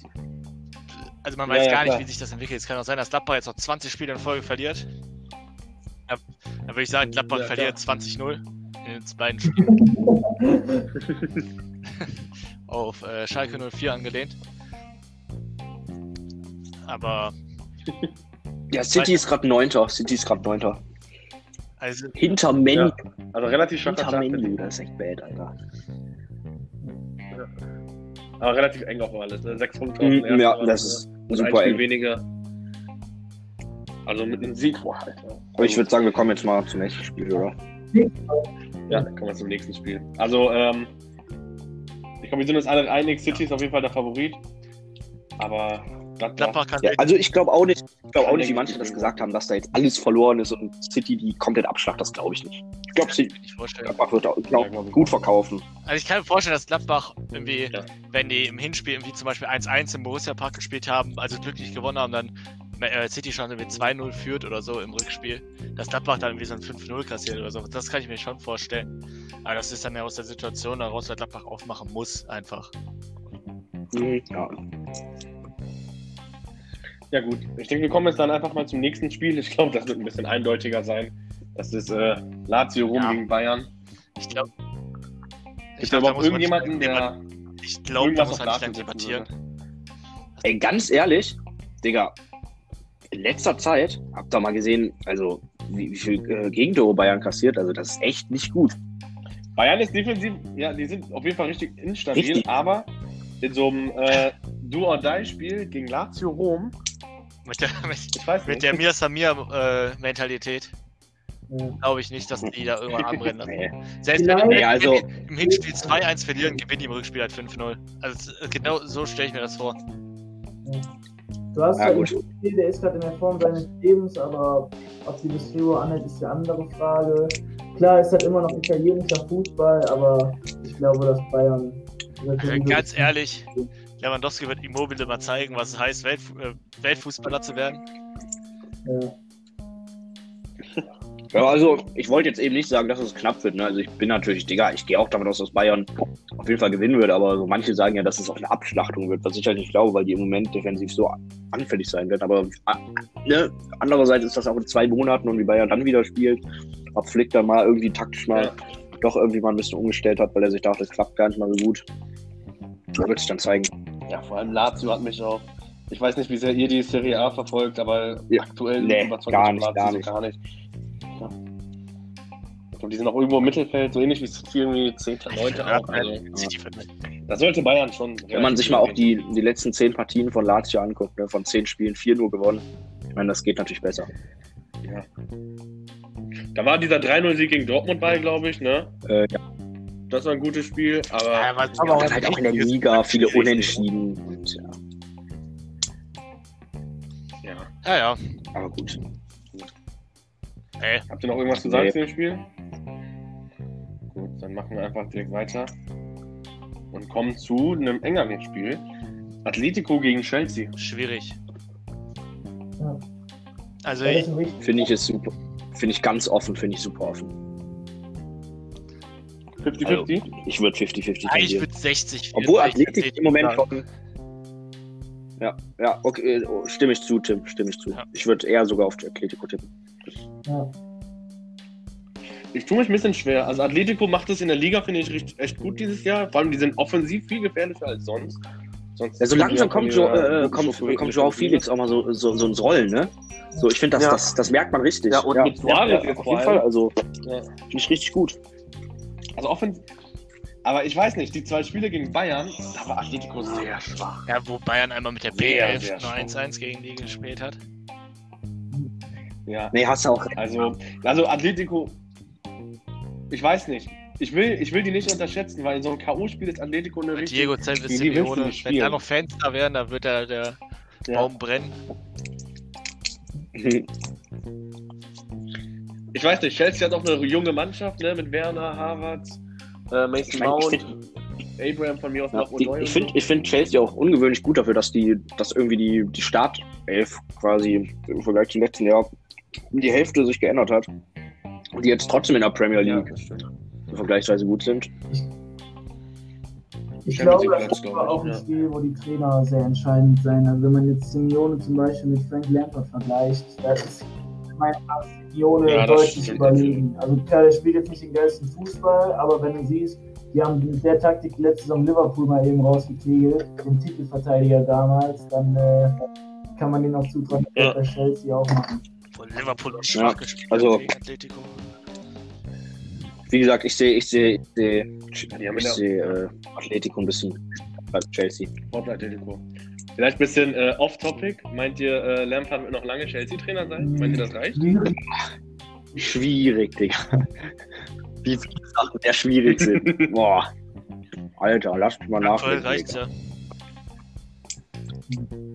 Also man Ja, weiß ja, gar nicht, klar. wie sich das entwickelt. Es kann auch sein, dass Gladbach jetzt noch 20 Spiele in Folge verliert. Ja, Dann würde ich sagen, Gladbach Ja, verliert 20-0 in den beiden <laughs> Spielen. <laughs> Auf äh, Schalke 04 angelehnt. Aber, <laughs> Ja, City ist gerade Neunter. City ist gerade Neunter. also, Hinter Menu. Ja. Also relativ schwacher Hinter. Menu. Das ist echt bad, Alter. Aber relativ eng auch alles. Ne? Sechs Punkte. Mhm, ja, Platz, das ist Und super ein Spiel eng. weniger. Also mit einem Sieg vor halt. Ja. Aber ich würde sagen, wir kommen jetzt mal zum nächsten Spiel, oder? Ja, dann kommen wir zum nächsten Spiel. Also, ähm, ich glaube, wir sind uns alle einig, City ist auf jeden Fall der Favorit. Aber Gladbach, Gladbach kann Ja, also ich glaube auch nicht, ich glaube auch nicht, wie manche das gesagt haben, dass da jetzt alles verloren ist und City die komplett abschlacht, das glaube ich nicht. Ich glaube. Gladbach wird auch glaub, Ja, glaub ich gut verkaufen. Also ich kann mir vorstellen, dass Gladbach irgendwie, Ja. wenn die im Hinspiel irgendwie zum Beispiel 1-1 im Borussia Park gespielt haben, also glücklich gewonnen haben, dann City schon irgendwie 2-0 führt oder so im Rückspiel, dass Gladbach dann irgendwie so ein 5-0 kassiert oder so. Das kann ich mir schon vorstellen. Aber das ist dann ja aus der Situation heraus, weil Gladbach aufmachen muss, einfach. Mhm. Ja. Ja gut, ich denke, wir kommen jetzt dann einfach mal zum nächsten Spiel. Ich glaube, das wird ein bisschen eindeutiger sein. Das ist äh, Lazio Rom Ja. gegen Bayern. Ich glaube. Es aber auch irgendjemanden, der Ich glaube, da muss man nicht debattieren. Ey, ganz ehrlich, Digga, in letzter Zeit, habt ihr mal gesehen, also wie, wie viel äh, Gegentore Bayern kassiert, also das ist echt nicht gut. Bayern ist defensiv, ja, die sind auf jeden Fall richtig instabil, Richtig. aber in so einem äh, Do-or-Die-Spiel gegen Lazio Rom, Mit der, mit, ich weiß mit der Mir Samir äh, glaube ich nicht, dass die da irgendwann anbrennen lassen. <laughs> Nee. Selbst wenn, Ja, also- wenn die im Hinspiel 2-1 verlieren, gewinnen die im Rückspiel halt 5-0. Also genau so stelle ich mir das vor. Du hast Ja, ja, gut. den der ist gerade in der Form seines Lebens, aber ob die das Trio anhält, ist die andere Frage. Klar, ist halt immer noch italienischer Fußball, aber ich glaube, dass Bayern Also die ganz ehrlich, Lewandowski wird Immobile mal zeigen, was es heißt, äh, Weltfußballer zu werden. Ja. Ja, also ich wollte jetzt eben nicht sagen, dass es knapp wird. Ne? Also ich bin natürlich, Digga, ich gehe auch davon aus, dass Bayern auf jeden Fall gewinnen wird, aber so manche sagen ja, dass es auch eine Abschlachtung wird, was ich halt nicht glaube, weil die im Moment defensiv so anfällig sein werden. Aber ah, ne? andererseits ist das auch in zwei Monaten und wie Bayern dann wieder spielt, ob Flick dann mal irgendwie taktisch mal Ja. doch irgendwie mal ein bisschen umgestellt hat, weil er sich dachte, das klappt gar nicht mal so gut. Da wird sich dann zeigen. Ja, vor allem Lazio hat mich auch. Ich weiß nicht, wie sehr ihr die Serie A verfolgt, aber Ja. aktuell Nee, überzeugt gar nicht, Lazio gar nicht. gar nicht. Glaube, die sind auch irgendwo im Mittelfeld, so ähnlich wie City, irgendwie 10. 9. Ja, auch. Also, City wird- da sollte Bayern schon. Wenn man sich mal auch die, die letzten zehn Partien von Lazio anguckt, ne? von zehn Spielen vier nur gewonnen. Ich meine, das geht natürlich besser. Ja. Da war dieser 3-0-Sieg gegen Dortmund bei, glaube ich, ne? Äh, ja, Das war ein gutes Spiel, aber. Ja, aber, Aber auch dann halt auch in der Liga viele Unentschieden. Und, ja, ja. ja, ja. aber gut. Ey, Habt ihr noch irgendwas zu sagen Nee. zu dem Spiel? Gut, dann machen wir einfach direkt weiter und kommen zu einem engeren Spiel. Atletico gegen Chelsea. schwierig. Ja. Also ich. Finde ich es super. Finde ich ganz offen, finde ich super offen. 50-50? Ich würde 50-50 eigentlich tendieren. mit 60. Obwohl 64 Athletik im Moment schon. Ja, ja, okay, oh, stimme ich zu, Tim, stimme ich zu. Ja. Ich würde eher sogar auf die Atletico tippen. Ja. Ich tue mich ein bisschen schwer. Also Atletico macht es in der Liga, finde ich, echt gut dieses Jahr. Vor allem, die sind offensiv viel gefährlicher als sonst. sonst Ja, so langsam kommt, jo, äh, gut kommt, strukturiert kommt Joao. Felix auch mal so, so, so ins Rollen, ne? So, ich finde, das, Ja. das, das merkt man richtig. Ja, und mit Suarez jetzt auf jeden. Fall. Also, Ja. finde ich richtig gut. Also offensiv. Aber ich weiß nicht, die zwei Spiele gegen Bayern, da war Atletico sehr schwach. Ja, wo Bayern einmal mit der Sehr, B11 sehr nur schwach. 1-1 gegen die gespielt hat. Ja. Nee, hast du auch. Also, also Atletico, ich weiß nicht. Ich will, ich will die nicht unterschätzen, weil in so einem K.O.-Spiel ist Atletico eine Mit richtig. Diego willst du Simeone. Wenn da noch Fans da wären, dann wird der, der Ja. Baum brennen. <laughs> Ich weiß nicht, Chelsea hat auch eine junge Mannschaft, ne, mit Werner, Harvard, äh, Mason Ich mein, ich Mount, find- Abraham von mir aus Ja, noch die, ich finde ich find Chelsea auch ungewöhnlich gut dafür, dass die, dass irgendwie die, die Startelf quasi im Vergleich zum letzten Jahr um die Hälfte sich geändert hat. Und die jetzt trotzdem in der Premier. Ja, League stimmt. vergleichsweise gut sind. Ich glaube, das ich, auch ein ja. Spiel, wo die Trainer sehr entscheidend sein. Also wenn man jetzt Simeone zum Beispiel mit Frank Lampard vergleicht, da ist mein Simeone Ja, deutlich überlegen. Also klar, der spielt jetzt nicht den geilsten Fußball, aber wenn du siehst, die haben mit der Taktik letzte Saison Liverpool mal eben rausgetegelt, den Titelverteidiger damals, dann äh, kann man den auch zutrauen, dass Ja. Chelsea auch machen. Liverpool auch Ja, schwach gespielt also- hat gegen Atletico. Wie gesagt, ich sehe, ich sehe, ich sehe, ich ja sehe äh, Atletico ein bisschen bei Chelsea. Sport Atletico. Vielleicht ein bisschen äh, off-topic. Meint ihr, äh, Lampard wird noch lange Chelsea-Trainer sein? Meint ihr, das reicht? Schwierig. Digga. Wie viele Sachen sehr schwierig sind. <laughs> Boah. Alter, lass mich mal Aktuell nachdenken. reicht's Digga.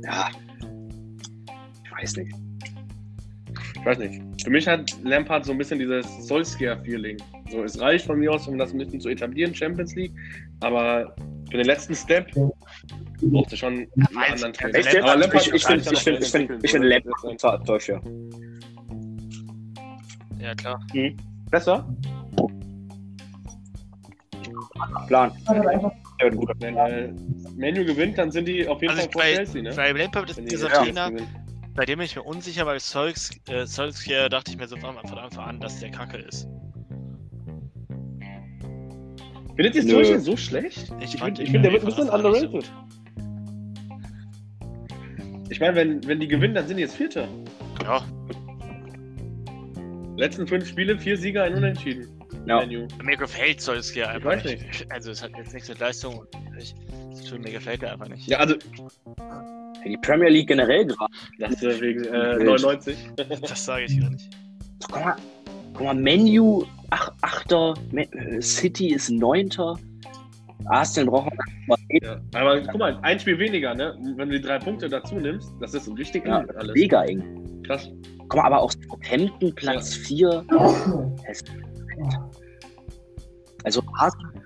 ja. Ja. Ich weiß nicht. Ich weiß nicht. Für mich hat Lampard so ein bisschen dieses Solskjaer-Feeling. So, es reicht von mir aus, um das ein bisschen zu etablieren, Champions League. Aber für den letzten Step braucht es schon einen anderen Trainer. Jetzt? Aber Lampard ich ich ich ich entwickeln. ich finde So, Lampard täuscher. Ja, klar. Besser? Plan. Ja, ein guter Wenn äh, Menu gewinnt, dann sind die auf jeden Also Fall ich vor bei, Chelsea, ne? bei Lampard ist dieser Trainer, gewinnen. Bei dem bin ich mir unsicher, weil Solks, äh, Solskjaer dachte ich mir so von Anfang an, dass der Kacke ist. Findet ihr. Solskjaer so schlecht? Ich Ich, finde, find, der wird ein bisschen underrated. Ich meine, wenn, wenn die gewinnen, dann sind die jetzt Vierter. Ja, Letzten fünf Spiele, vier Sieger, ein Unentschieden. Ja. Menu. mir gefällt Solskjaer einfach weiß nicht. Also es hat jetzt nichts mit Leistung. Ich, ich, mir gefällt er einfach nicht. Ja, also, Die Premier League generell gerade. das ist wegen äh, Wild. 99. Das sage ich gar nicht. Guck mal, guck mal, Menu, ach, Achter, Ma- äh, City ist Neunter. Arsenal braucht man Ja. Aber guck mal, ein Spiel weniger, ne? Wenn du die drei Punkte dazu nimmst, das ist richtig ja, eng alles. mega eng. Krass. Guck mal, aber auch Southampton Platz 4. Also Arsenal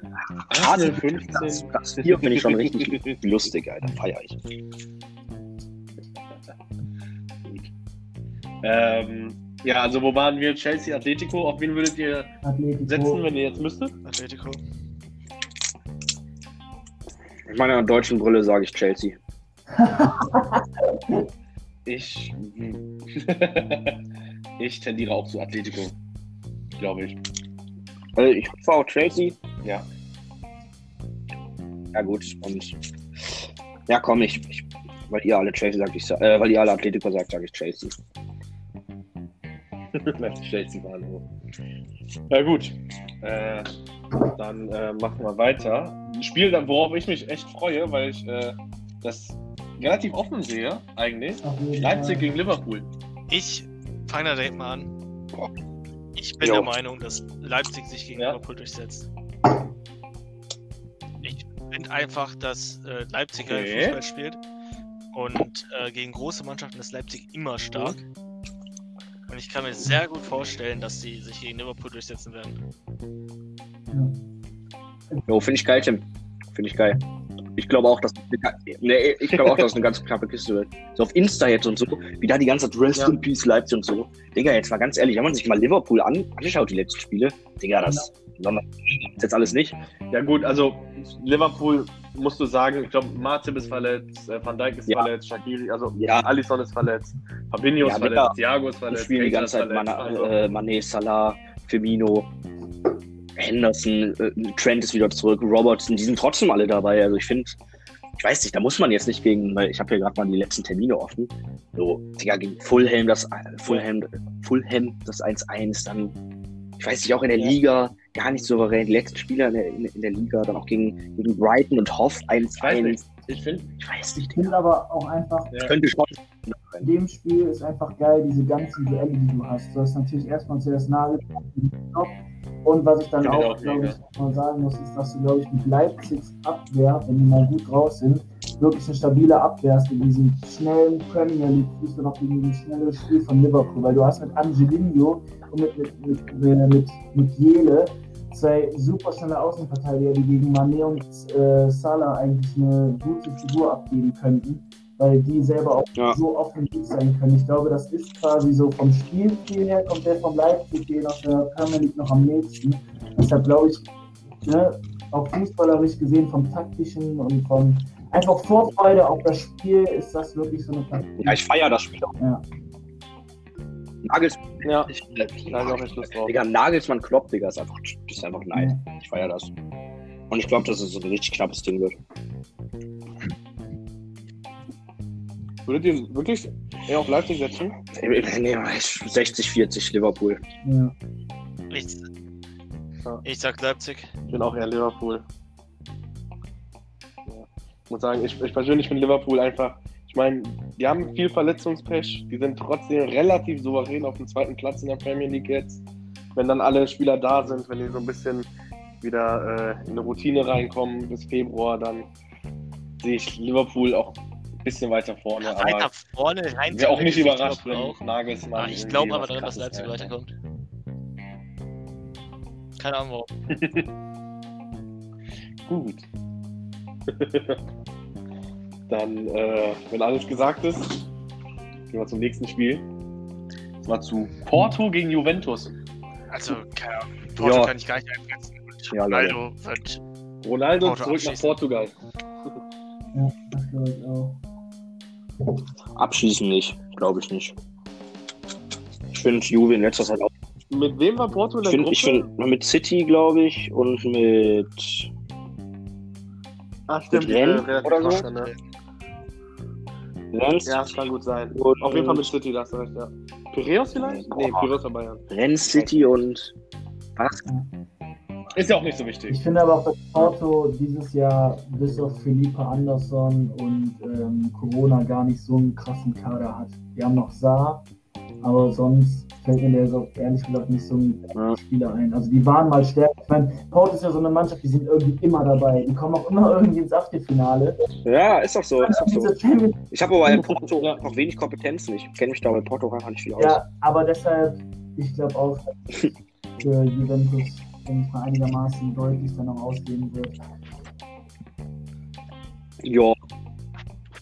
Platz 15. Platz 4 finde ich schon richtig <laughs> lustig, Alter. Feier ich. Ähm, ja, also wo waren wir? Chelsea, Atletico. Auf wen würdet ihr Atletico. setzen, wenn ihr jetzt müsstet? Atletico. Mit meiner deutschen Brille sage ich Chelsea. <laughs> Ich. <laughs> ich tendiere auch zu Atletico. Glaube ich. Also ich hoffe auch Chelsea. Ja. Ja gut. Und ja, komm, ich, ich weil ihr alle Chelsea sagt, ich äh, weil ihr alle Atletico sagt, sage ich Chelsea <laughs> waren so. Na gut. Äh, dann äh, machen wir weiter. Ein Spiel, dann, worauf ich mich echt freue, weil ich äh, das relativ offen sehe, eigentlich. Leipzig gegen Liverpool. Ich fange da direkt mal an. Ich bin Jo. der Meinung, dass Leipzig sich gegen Ja. Liverpool durchsetzt. Ich finde einfach, dass äh, Leipzig geil Okay. Fußball spielt und äh, gegen große Mannschaften ist Leipzig immer stark. Und ich kann mir sehr gut vorstellen, dass sie sich gegen Liverpool durchsetzen werden. Jo, finde ich geil, Tim. Finde ich geil. Ich glaube auch, dass nee, ich glaube auch, dass es eine ganz knappe Kiste wird. So auf Insta jetzt und so, wie da die ganze Zeit Rest Ja. in Peace Leipzig und so. Digga, jetzt mal ganz ehrlich, wenn man sich mal Liverpool an, anschaut, die letzten Spiele, Digga, das das ist jetzt alles nicht. Ja gut, also Liverpool musst du sagen, ich glaube, Martip ist verletzt, äh, Van Dijk ist Ja. verletzt, Shaqiri, also Ja. Alisson ist verletzt, Fabinho ist Ja, verletzt. Thiago ist verletzt, spielen die ganze Zeit verletzt, also, äh, Mané, Salah, Firmino, Henderson, äh, Trent ist wieder zurück, Robertson, die sind trotzdem alle dabei. Also ich finde, ich weiß nicht, da muss man jetzt nicht gegen, weil ich habe hier gerade mal die letzten Termine offen. So, Digga, gegen Fulham das Fulham, Fulham das 1-1, dann, ich weiß nicht, auch in der. Liga gar nicht souverän. Die letzten Spieler in der, in, in der Liga, dann auch gegen, gegen Brighton und Hoff ich weiß 1-1. nicht, ich finde, Ich weiß nicht, Ich finde aber auch einfach, ja. könnte schon. in dem Spiel ist einfach geil, diese ganzen Duelle, die du hast. Du hast natürlich erstmal zuerst Nagelsmann und was ich dann Finde ich auch, auch glaube ich, mal sagen muss, ist, dass du, glaube ich, mit Leipzigs Abwehr, wenn die mal gut raus sind, wirklich eine stabile Abwehr hast in diesem schnellen Premier League Fußball noch gegen dieses schnelle Spiel von Liverpool, weil du hast mit Angelino und mit, mit, mit, mit, mit, mit Jele zwei super schnelle Außenverteidiger, die gegen Mané und äh, Salah eigentlich eine gute Figur abgeben könnten, weil die selber auch Ja. so offensiv sein können. Ich glaube, das ist quasi so vom Spielstil her, kommt der vom Leipzig gehen aus der Premier League noch am nächsten. Deshalb glaube ich, ne, auch fußballerisch gesehen, vom taktischen und vom einfach Vorfreude auf das Spiel ist das wirklich so eine Partie. Ja, ich feiere das Spiel auch. Ja. Nagels, ja, ich, ich auch echt Lust drauf. Digga, Nagelsmann Klopp, Digga, ist einfach, ist einfach nice. Ich feiere das. Und ich glaube, dass es so ein richtig knappes Ding wird. Würdet ihr wirklich eher auf Leipzig setzen? Nee, 60-40 Liverpool. Ja. Ich, ich sag Leipzig. Ich bin auch eher Liverpool. Ja. Ich muss sagen, ich, ich persönlich finde Liverpool einfach, ich meine, die haben viel Verletzungspech, die sind trotzdem relativ souverän auf dem zweiten Platz in der Premier League jetzt. Wenn dann alle Spieler da sind, wenn die so ein bisschen wieder äh, in eine Routine reinkommen bis Februar, dann sehe ich Liverpool auch bisschen weiter vorne. Weiter aber vorne rein. wäre auch nicht überrascht, wenn auch. Nagelsmann. Ah, ich glaube aber daran, dass Leipzig zeigt. weiterkommt. Keine Ahnung warum. <laughs> Gut. Dann, äh, wenn alles gesagt ist, gehen wir zum nächsten Spiel. Und zwar zu Porto gegen Juventus. Also, keine Ahnung. Porto Ja. kann ich gar nicht einschätzen. Ja, Ronaldo wird. Ronaldo Porto zurück nach. Portugal. Ja, das glaube ich auch. Abschließen nicht, glaube ich nicht. Ich finde Juve in letzter Zeit auch. Mit wem war Porto in Ich der finde ich find, mit City, glaube ich, und mit. ah, stimmt. mit Rennes äh, oder so? schwach, ne? Rennes, Ja, das kann gut sein. und, Auf jeden Fall mit City, da hast du recht, ja. Piraeus vielleicht? Nee. Piraeus war Bayern. Rennes, City und. Was? Ist ja auch nicht so wichtig. Ich finde aber auch, dass Porto dieses Jahr bis auf Felipe Anderson und ähm, Corona gar nicht so einen krassen Kader hat. Die haben noch Saar, aber sonst fällt mir der so ehrlich gesagt nicht so ein Ja. Spieler ein. Also die waren mal stärker. Ich meine, Porto ist ja so eine Mannschaft, die sind irgendwie immer dabei. Die kommen auch immer irgendwie ins Achtelfinale. Ja, ist doch so. Ist doch so. Ich habe aber bei Porto noch wenig Kompetenzen. Ich kenne mich da bei Porto einfach nicht viel aus. Ja, aber deshalb, ich glaube auch, <laughs> für Juventus denke ich mal, einigermaßen deutlich dann auch ausgehen wird. Ja.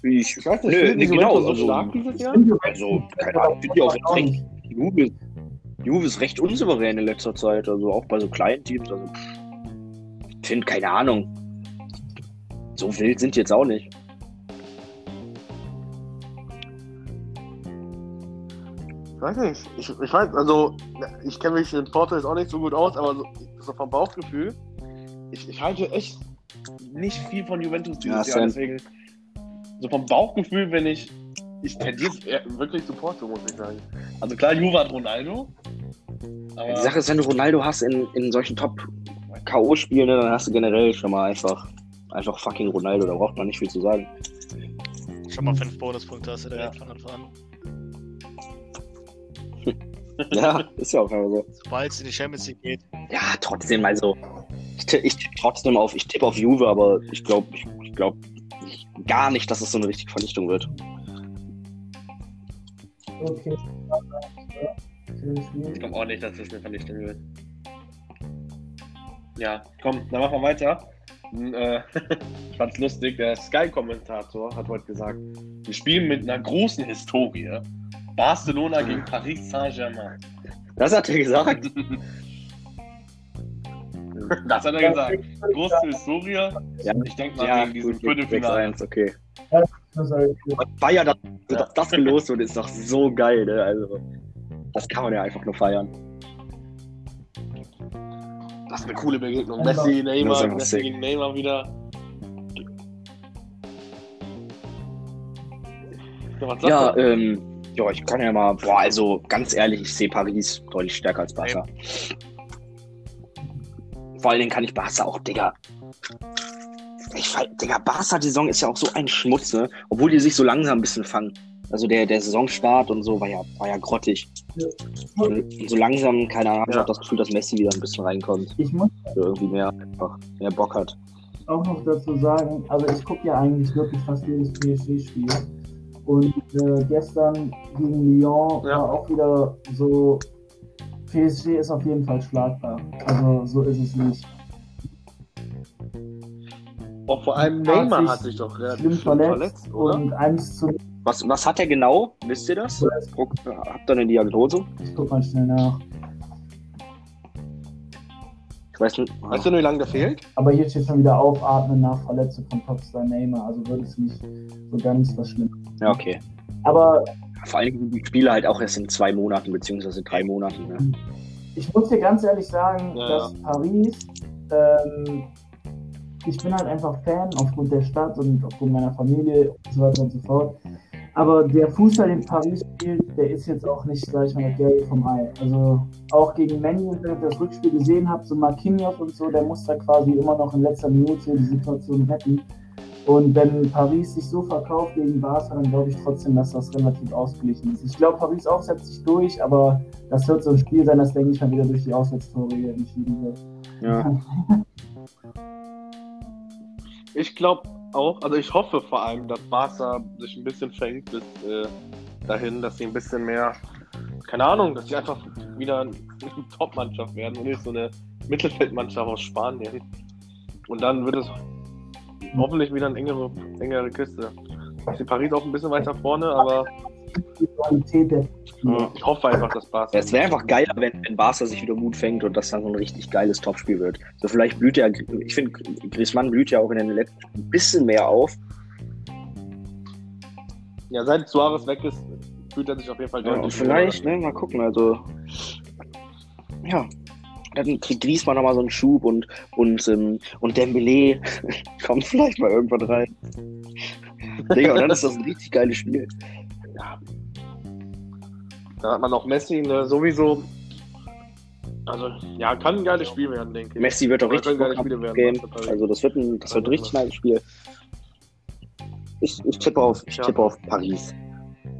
Ich, Ich weiß nicht, Nö, die genau, so also- stark dieses Jahr? also, keine Ahnung, sind die auch jetzt recht, Juve, Juve ist recht unsouverän in letzter Zeit, also auch bei so kleinen Teams. Also, ich finde, keine Ahnung. So wild sind die jetzt auch nicht. Ich weiß nicht. Ich, ich weiß, also, ich kenne mich in Porto jetzt auch nicht so gut aus, aber so, so vom Bauchgefühl, ich, ich halte echt nicht viel von Juventus dieses Ja, Jahr, deswegen, so vom Bauchgefühl, wenn ich, ich tendiere wirklich zu Porto, muss ich sagen. Also klar, Juve hat Ronaldo, aber Die Sache ist, wenn du Ronaldo hast in, in solchen Top-K.O.-Spielen, ne, dann hast du generell schon mal einfach, einfach fucking Ronaldo, da braucht man nicht viel zu sagen. Schon mal fünf Bonuspunkte hast du direkt von Anfang an. Ja, ist ja auch einfach so. Sobald es in die Champions League geht, Ja, trotzdem, also, ich, ich tippe trotzdem auf, ich tippe auf Juve, aber ich glaube ich, ich glaub nicht, gar nicht, dass es so eine richtige Vernichtung wird. Okay. Ich glaube auch nicht, dass das eine Vernichtung wird. Ja, komm, dann machen wir weiter. Hm, Äh, <laughs> ich fand's lustig, der Sky-Kommentator hat heute gesagt, wir spielen mit einer großen Historie. Barcelona gegen Paris Saint-Germain. Das hat er gesagt. <laughs> Das hat er gesagt. Große Historie. Ja, Ich denke mal ja wegen diesem gut, Viertelfinale. 6-1, okay. Feier, dass, dass das gelost wird, ist doch so geil, ne? Also, das kann man ja einfach nur feiern. Das ist eine coole Begegnung. Messi, Neymar, Messi gegen Neymar wieder. Ja, Ja, ähm, ja, ich kann ja mal, boah, also ganz ehrlich, ich sehe Paris deutlich stärker als Barca. Vor allen Dingen kann ich Barca auch, Digga. Ich, Digga, Barca, die Saison ist ja auch so ein Schmutz, ne? Obwohl die sich so langsam ein bisschen fangen. Also der, der Saisonstart und so war ja, war ja grottig. Ja. Und so langsam, keine Ahnung, hab ich Ja. auch das Gefühl, dass Messi wieder ein bisschen reinkommt. ich muss So irgendwie mehr, einfach mehr Bock hat. auch noch dazu sagen, also ich gucke ja eigentlich wirklich fast jedes PSG-Spiel. Und äh, gestern gegen Lyon Ja. war auch wieder so, PSG ist auf jeden Fall schlagbar. Also so ist es nicht. Auch vor allem hat Neymar sich hat sich doch relativ Schlimm schlimm verletzt, oder? und 1 zu Was, was hat er genau? Wisst ihr das? Habt ihr eine Diagnose? ich guck mal schnell nach. Ich weiß nicht. Weißt du, wie lange der fehlt? Aber hier steht schon wieder aufatmen nach Verletzung von Topstar Neymar, also wird es nicht so ganz was Schlimmes. Ja, okay. Aber Vor allem die Spiele halt auch erst in zwei Monaten, beziehungsweise drei Monaten. Ne? ich muss dir ganz ehrlich sagen, Ja. dass Paris, ähm, ich bin halt einfach Fan aufgrund der Stadt und aufgrund meiner Familie und so weiter und so fort. Aber der Fußball, den Paris spielt, der ist jetzt auch nicht, sag ich mal, der vom Ei. Also auch gegen Menu, wenn ihr das Rückspiel gesehen habt, so Marquinhos und so, der muss da quasi immer noch in letzter Minute die Situation retten. Und wenn Paris sich so verkauft gegen Barca, dann glaube ich trotzdem, dass das relativ ausgeglichen ist. Ich glaube, Paris auch setzt sich durch, aber das wird so ein Spiel sein, das, denke ich mal, wieder durch die Auswärtstore entschieden wird. Ja. <laughs> Ich glaube auch, also ich hoffe vor allem, dass Barca sich ein bisschen fängt bis äh, dahin, dass sie ein bisschen mehr, keine Ahnung, dass sie einfach wieder eine <laughs> Top-Mannschaft werden und nicht so eine Mittelfeldmannschaft aus Spanien. Und dann wird es hoffentlich wieder eine engere, engere Kiste. Sehe Paris auch ein bisschen weiter vorne, aber Die Qualität der Ja. ich hoffe einfach, dass Barca. Ja, es wäre einfach geiler, wenn, wenn Barca sich wieder gut fängt und das dann so ein richtig geiles Topspiel wird. So vielleicht blüht ja, ich finde, Griezmann blüht ja auch in den letzten ein bisschen mehr auf. Ja, seit Suarez weg ist, fühlt er sich auf jeden Fall Ja, und deutlich. vielleicht, ne, mal gucken, also. Ja. Dann kriegt Griezmann nochmal so einen Schub und, und, ähm, und Dembele <laughs> kommt vielleicht mal irgendwann rein. <laughs> Digga, und dann ist das ein richtig geiles Spiel. Da hat man auch Messi ne, sowieso. Also, ja, kann ein geiles Spiel werden, denke ich. Messi wird auch richtig können geile Bock haben Spiele auf werden. Also das wird ein, das wird ein richtig nice Spiel. Ich, ich tippe auf, ich Ja. tippe auf Paris.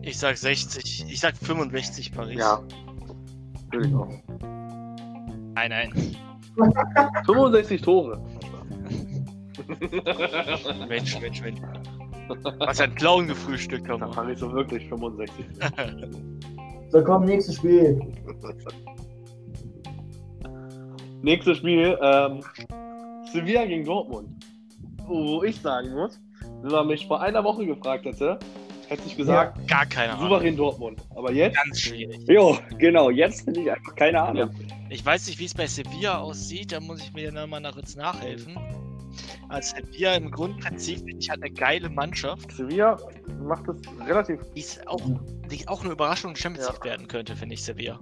ich sag 60, ich sag 65 Paris. Ja. Natürlich auch. Nein, nein. 65 Tore. Mensch, Mensch, Mensch. Was ein Clown gefrühstückt Da haben. fand ich so wirklich 65. <laughs> So, komm, nächstes Spiel. Nächstes Spiel, ähm, Sevilla gegen Dortmund. Wo ich sagen muss, wenn man mich vor einer Woche gefragt hätte, hätte ich gesagt, Gar keine Ahnung. souverän Dortmund. Aber jetzt, Ganz schwierig. Jo, genau, jetzt finde ich einfach keine Ahnung. Ich weiß nicht, wie es bei Sevilla aussieht, da muss ich mir dann mal nach jetzt nachhelfen. Als Sevilla im Grundprinzip finde ich hat eine geile Mannschaft, Sevilla macht es relativ. die ist auch, die auch eine Überraschung in Champions Ja. League werden könnte, finde ich, Sevilla.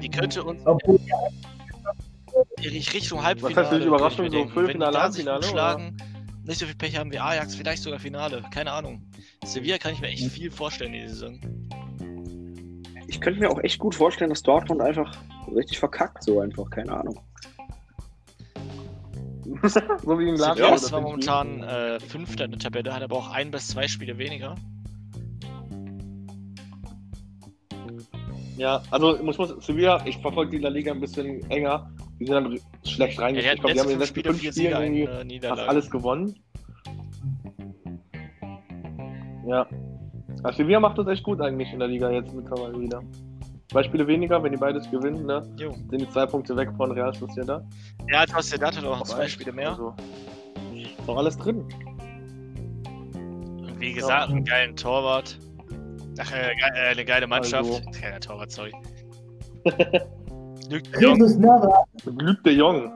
Die könnte uns Obwohl, in Richtung Was Halbfinale. heißt nicht Überraschung, so Viertelfinale, Halbfinale, schlagen, nicht so viel Pech haben wie Ajax, vielleicht sogar Finale, keine Ahnung. Sevilla kann ich mir Mhm. echt viel vorstellen, die Saison. Ich könnte mir auch echt gut vorstellen, dass Dortmund einfach richtig verkackt, so einfach, keine Ahnung. <laughs> so wie in Glasgow. Sevilla das Spiel. momentan äh, Fünfter in der Tabelle, hat aber auch ein bis zwei Spiele weniger. Ja, also ich muss, Sevilla, ich verfolge die La Liga ein bisschen enger. Die sind dann schlecht Ja, reingekommen. hatten ich glaube, die haben in den fünf letzten fünf vier Spielen irgendwie fast alles gewonnen. Ja. Also Sevilla macht das echt gut eigentlich in der Liga jetzt mittlerweile wieder. Zwei Spiele weniger, wenn die beides gewinnen, ne? Jo. Sind die zwei Punkte weg von Real Sociedad. Ja, Sociedad hat auch noch zwei. Spiele mehr. Also, ist doch alles drin. Und wie gesagt, einen geilen Torwart. Ach, äh, ge äh, eine geile Mannschaft. Also. Geiler Torwart, sorry. <laughs> Luc de Jong. Luc de Jong.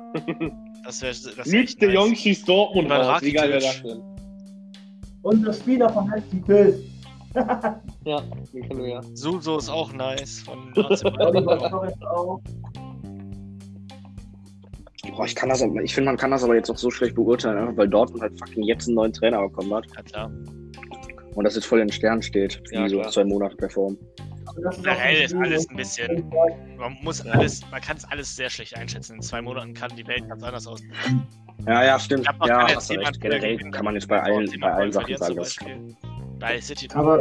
das wäre das wär echt de nice. Jong schießt Dortmund raus. Wie geil wäre das denn? Und der Spieler von Heißen Köln. <laughs> Ja, den kennen wir ja. Suso ist auch nice von. <laughs> Boah, ich kann das, aber- ich finde, man kann das aber jetzt auch so schlecht beurteilen, ne? weil Dortmund halt fucking jetzt einen neuen Trainer bekommen hat Ja, klar. und das jetzt voll in den Sternen steht, wie Ja, die so klar. zwei Monate performen. Aber das ist auch Generell ist alles ein bisschen. Man muss Ja. alles, man kann es alles sehr schlecht einschätzen. In zwei Monaten kann die Welt ganz anders aussehen. Ja, ja, stimmt. Ja, recht. Generell kann man jetzt bei allen, bei allen Sachen sagen, dass. Bei City Aber-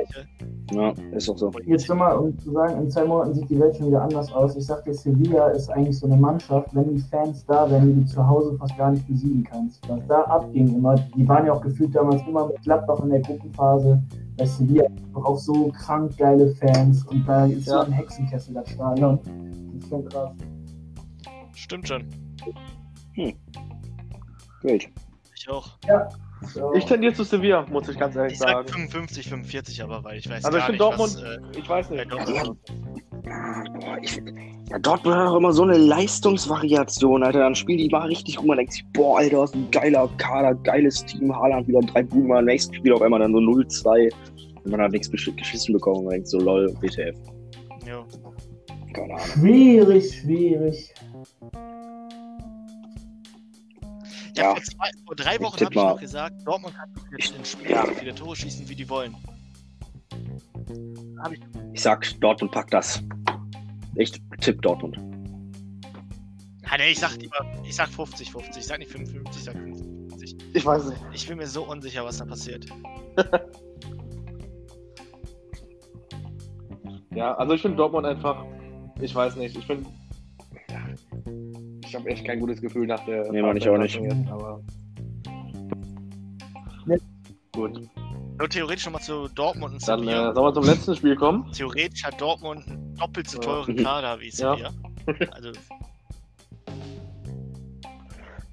ja, ist auch so. Jetzt nochmal, um zu sagen, in zwei Monaten sieht die Welt schon wieder anders aus. Ich sag dir, Sevilla ist eigentlich so eine Mannschaft, wenn die Fans da wären, die du zu Hause fast gar nicht besiegen kannst. Was da abging immer, die waren ja auch gefühlt damals immer mit Gladbach in der Gruppenphase. Bei Sevilla auch so krank geile Fans und da ist so Ja. ein Hexenkessel, das Stadion. Das ist schon krass. Stimmt schon. Wild. Ich auch. So. Ich tendiere zu Sevilla, muss ich ganz ehrlich Ich sag sagen. 55, 45, aber weil ich weiß Also ich gar finde nicht, Dortmund, was, äh, ich weiß nicht. Dortmund Ah, Boah, ich, ja, Dortmund hat auch immer so eine Leistungsvariation, Alter. Dann spielen die mal richtig rum. Man denkt sich, boah, Alter, was ein geiler Kader, geiles Team. Haaland wieder drei Boomer. Im nächsten Spiel auf einmal dann so 0-2. Und man hat nichts besch- geschissen bekommen. Man denkt so, lol, WTF. ja. Keine Ahnung. Schwierig, schwierig. Ja, Ja. Vor, zwei, vor drei Ich Wochen habe ich noch gesagt, Dortmund kann jetzt in Spielen Ja. so viele Tore schießen, wie die wollen. Ich sag, Dortmund packt das. Ich tipp Dortmund. Ah, nee, ich sag lieber, ich sag 50, 50. Ich sag nicht 55, ich sag 50. Ich weiß nicht. Ich bin mir so unsicher, was da passiert. <laughs> Ja, also ich finde Dortmund einfach, ich weiß nicht, ich finde, ja, ich habe echt kein gutes Gefühl nach der Nee, Mann, ich auch nicht. Jetzt, aber Nee. gut, Nur theoretisch nochmal zu Dortmund und dann äh, sollen wir zum letzten Spiel kommen. Theoretisch hat Dortmund einen doppelt so Ja. teuren Mhm. Kader wie Ja. Sevilla. <laughs> Also,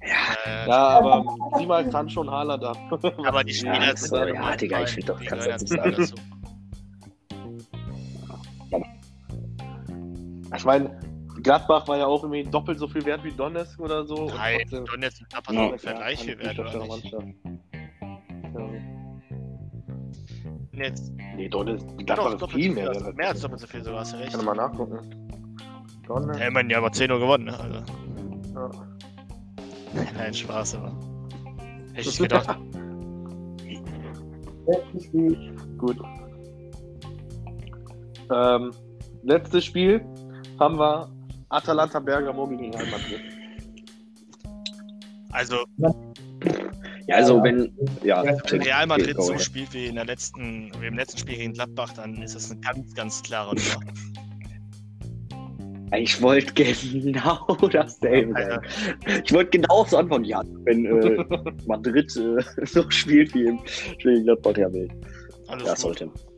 Ja, äh, Ja, aber sieh mal Sancho und Haaland ab. <laughs> aber die Spieler Ja, sind ja, ja, Digga, ich Allgemeinen- find doch, die kannst du nicht dazu. Ich meine, Gladbach war ja auch irgendwie doppelt so viel wert wie Donetsk oder so. und Nein, trotzdem- Donetsk und Gladbach Ja, haben ungefähr gleich viel wert, oder schlechtere nicht? Mannschaft. Ja. Jetzt, Nee, Donetsk, doch, Gladbach ist doppelt viel so mehr viel, wert. mehr als doppelt so viel sogar, hast du recht. Kann mal nachgucken. Donetsk. Ja, immerhin ja aber 10 Uhr gewonnen, ne? Also, Ja. <laughs> nein, Spaß, aber. Hätte ich <laughs> gedacht. Letztes Spiel. Gut. Ähm, letztes Spiel haben wir Atalanta Bergamo gegen Real Madrid. Also, ja also wenn. Ja. Wenn Real Madrid so spielt wie in der letzten, wie im letzten Spiel gegen Gladbach, dann ist das eine ganz, ganz klare Nummer. Ich wollte genau <laughs> dasselbe Alter. Ich wollte genau so anfangen. Ja, wenn äh, <laughs> Madrid äh, <laughs> so spielt wie im Spiel gegen Gladbach, ja, wild. Alles Das gut. sollte.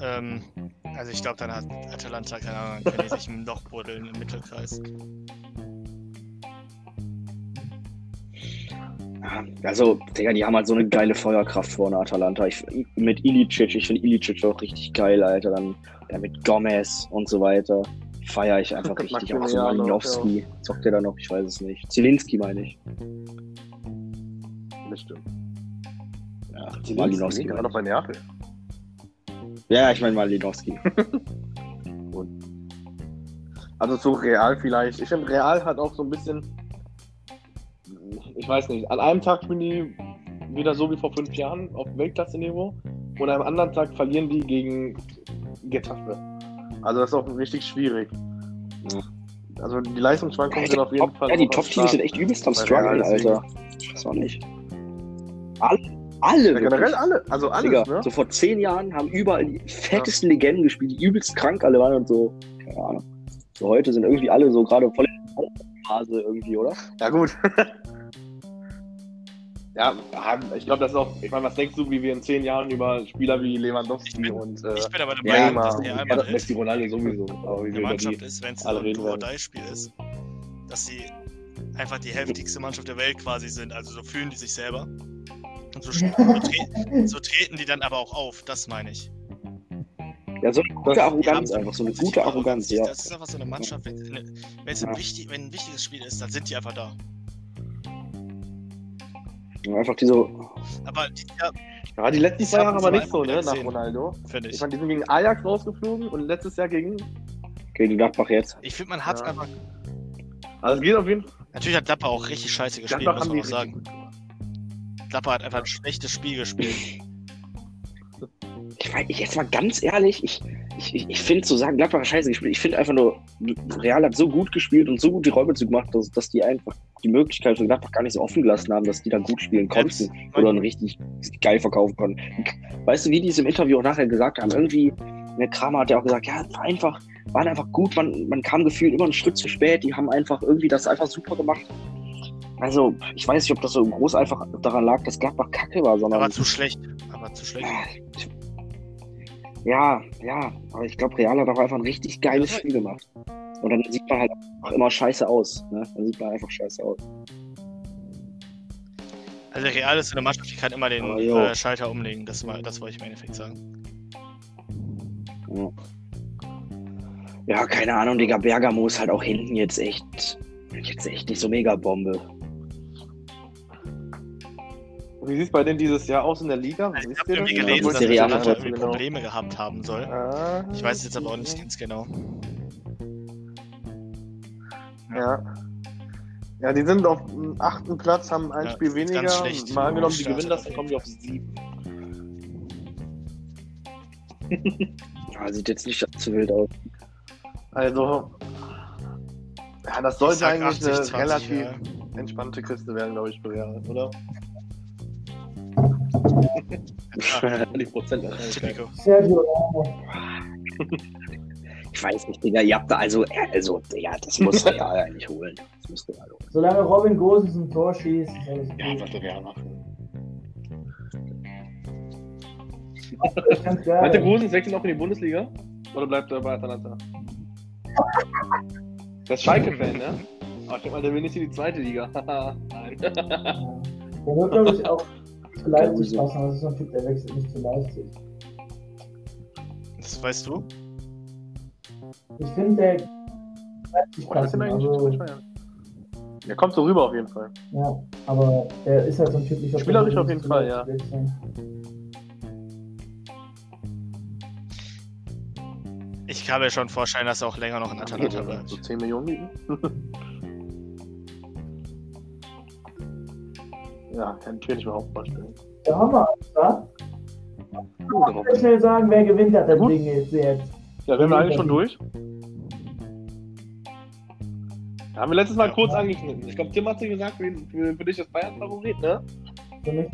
Ähm, mhm. also ich glaube, dann hat Atalanta, keine Ahnung, kann die sich im Loch buddeln im Mittelkreis. Ah, also, Digga, die haben halt so eine geile Feuerkraft vorne, Atalanta. Ich, mit Ilicic, ich finde Ilicic auch richtig geil, Alter. Dann, dann mit Gomez und so weiter. Feiere ich einfach <laughs> richtig. Auch so Malinowski. Ja. Zockt der da noch? Ich weiß es nicht. Zielinski meine ich. Bestimmt. Ja, Zielinski, Malinowski. War noch bei Neapel. Ja, ich meine Malinowski. <laughs> Also zu Real vielleicht. Ich finde, Real hat auch so ein bisschen. Ich weiß nicht, an einem Tag spielen die wieder so wie vor fünf Jahren auf Weltklasse-Niveau und am anderen Tag verlieren die gegen Getafe. Also das ist auch richtig schwierig. Also die Leistungsschwankungen Ja, sind auf jeden Top- Fall. ja, die Top-Teams sind echt übelst am Struggle. Alter. Ich weiß auch nicht. Alle, alle Ja, generell wirklich. alle, also alles, Digga, ne? so vor zehn Jahren haben überall die fettesten Legenden gespielt, die übelst krank alle waren und so. Keine Ahnung. So heute sind irgendwie alle so gerade voll in der Phase irgendwie, oder? Ja, gut. <laughs> ja, ich glaube, das ist auch, ich meine, was denkst du, wie wir in zehn Jahren über Spieler wie Lewandowski Ich bin- und äh, Ich bin aber dabei, Ja, Neymar dass der ja, einmal Messi, Ronaldo sowieso, aber wie über Mannschaft die, ist, wenn es alle ein. Do-or-Die-Spiel ist, dass sie einfach die heftigste Mannschaft der Welt quasi sind. Also so fühlen die sich selber. Und so, so, tre so treten die dann aber auch auf, das meine ich. Ja, so eine gute Arroganz einfach, so eine gute Arroganz, ja. Das ist einfach so eine Mannschaft, wenn, wenn, es ein, Ja. wichtig, wenn ein wichtiges Spiel ist, dann sind die einfach da. ja. Einfach diese, Aber die, ja, Ja, die letzten zwei Das Jahre aber nicht so, ne, nach. Ronaldo. finde Ich ich. meine, die sind gegen Ajax rausgeflogen und letztes Jahr gegen. gegen Gladbach jetzt. Ich finde, man hat Ja. einfach. Also es geht auf jeden Fall. Natürlich hat Gladbach auch richtig scheiße gespielt, Gladbach muss man auch sagen. gut Gladbach hat einfach ein schlechtes Spiel gespielt. Ich weiß, ich jetzt mal ganz ehrlich, ich, ich, ich, finde zu sagen, Gladbach hat scheiße gespielt. Ich finde einfach nur, Real hat so gut gespielt und so gut die Räume zugemacht, dass, dass die einfach die Möglichkeit für Gladbach gar nicht so offen gelassen haben, dass die da gut spielen konnten oder dann richtig geil verkaufen konnten. Weißt du, wie die es im Interview auch nachher gesagt haben? Irgendwie, der Kramer hat ja auch gesagt, ja, es war einfach, waren einfach gut, man, man kam gefühlt immer einen Schritt zu spät, die haben einfach irgendwie das einfach super gemacht. Also, ich weiß nicht, ob das so groß einfach daran lag, dass Gladbach kacke war, sondern. Aber zu schlecht. Aber zu schlecht. Ja, ja, aber ich glaube, Real hat auch einfach ein richtig geiles. Spiel gemacht. Und dann sieht man halt auch immer scheiße aus. Ne? Dann sieht man einfach scheiße aus. Also Real ist so eine Mannschaft, die kann immer den Oh, äh, Schalter umlegen. Das, war, das wollte ich im Endeffekt sagen. Ja. ja, keine Ahnung, Digga, Bergamo ist halt auch hinten jetzt echt, jetzt echt nicht so mega Bombe. Wie sieht es bei denen dieses Jahr aus in der Liga? Also ich habe irgendwie das? gelesen, das dass Serie A Atalanta verfolgt, irgendwie genau. Probleme gehabt haben soll. Ah, Ich weiß es jetzt aber auch nicht ganz genau. Ja. Ja, die sind auf dem achten Platz, haben ein Ja, Spiel ist ganz weniger. schlecht. Mal angenommen, die gewinnen das, dann kommen die auf sieben. <laughs> Ja, sieht jetzt nicht so wild aus. Also, ja, das sollte eigentlich 80, eine 20, relativ ja. entspannte Kiste werden, glaube ich, für Real, oder? Ja. Sergio Ramos. Ich weiß nicht, Digga, ihr habt da also, äh, also, ja, das muss <laughs> Real eigentlich holen. Das muss Real holen. Solange Robin Gosens ein Tor schießt, ist alles Ja, gut. was soll Real machen? Meint der Gosens wechselt noch in die Bundesliga? Oder bleibt er bei Atalanta? <laughs> Das ist Schalke-Fan, ne? Aber ich denke mal, der will nicht in die zweite Liga. <laughs> Nein. Der wird, glaube ich, auch zu Leipzig passen. Das ist so ein Typ, der wechselt nicht zu Leipzig. Das weißt du? Ich finde, der Leipzig Oh, passen. Also. Der kommt so rüber auf jeden Fall. ja, aber der ist halt so ein typischer Spielerisch auf jeden Fall, Leipzig wechseln. Ich kann mir schon vorstellen, dass er auch länger noch in Atalanta bleibt. So 10 Millionen mieten. <laughs> ja, kann natürlich überhaupt vorstellen. Der Hammer, wa? Ich will schnell sagen, wer gewinnt das Ja, gut. Ding jetzt. jetzt. Ja, wären wir eigentlich schon durch? Ja, haben wir letztes Mal kurz angeschnitten. Ich glaube, Tim hat dir gesagt, für, dich ist Bayern Favorit, ne? Für mich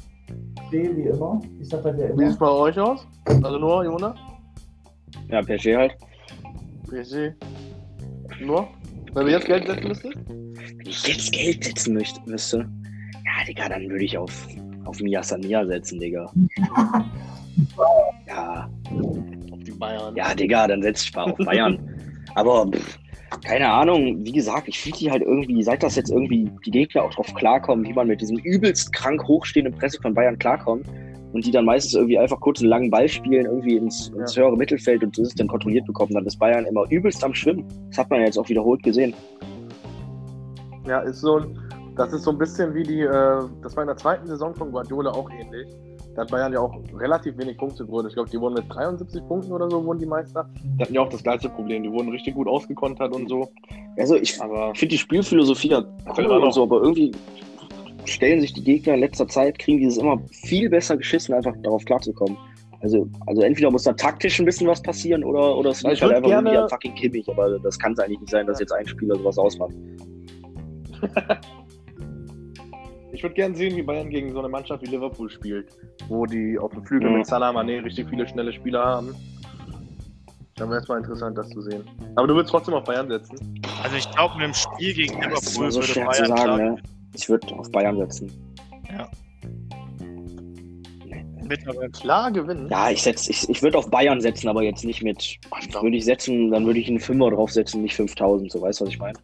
stehe wie immer. Ich sag das ja Wie immer. sieht es bei euch aus? Also nur, Jona? Ja, PSG halt. PSG. Nur? Wenn wir jetzt Geld setzen müssten? Wenn ich jetzt Geld setzen möchte, müsste, ja, Digga, dann würde ich auf, auf Mia Sania setzen, Digga. <laughs> ja, Auf die Bayern. ja, Digga, dann setze ich mal auf Bayern. Aber pff, keine Ahnung, wie gesagt, ich finde die halt irgendwie, seit das jetzt irgendwie die Gegner auch drauf klarkommen, wie man mit diesem übelst krank hochstehenden Presse von Bayern klarkommt und die dann meistens irgendwie einfach kurz einen langen Ball spielen, irgendwie ins, ins höhere Mittelfeld und das ist dann kontrolliert bekommen, dann ist Bayern immer übelst am Schwimmen. Das hat man ja jetzt auch wiederholt gesehen. Ja, ist so ein, das ist so ein bisschen wie die, äh, das war in der zweiten Saison von Guardiola auch ähnlich. Da hat Bayern ja auch relativ wenig Punkte geholt. Ich glaube, die wurden mit 73 Punkten oder so, wurden die Meister. Die hatten ja auch das gleiche Problem. Die wurden richtig gut ausgekontert und so. Also ich finde die Spielphilosophie ja cool immer und so, aber irgendwie stellen sich die Gegner in letzter Zeit, kriegen die es immer viel besser geschissen, einfach darauf klarzukommen. Also, also entweder muss da taktisch ein bisschen was passieren oder, oder es liegt ich halt einfach gerne- irgendwie an fucking Kimmich, aber das kann es eigentlich nicht sein, dass jetzt ein Spieler sowas ausmacht. <laughs> ich würde gerne sehen, wie Bayern gegen so eine Mannschaft wie Liverpool spielt, wo die auf dem Flügel Ja. mit Salah Mané richtig viele schnelle Spieler haben. Dann wäre es mal interessant, das zu sehen. Aber du würdest trotzdem auf Bayern setzen. Also ich glaube, mit dem Spiel gegen Das ist Liverpool immer so würde Bayern zu sagen, klar ne? Ich würde auf Bayern setzen. mittlerweile. Klar gewinnen. Ja, ich setz, ich, ich würde auf Bayern setzen, aber jetzt nicht mit. Würde ich setzen, dann würde ich einen Fünfer draufsetzen, nicht 5000, so weißt du, was ich meine?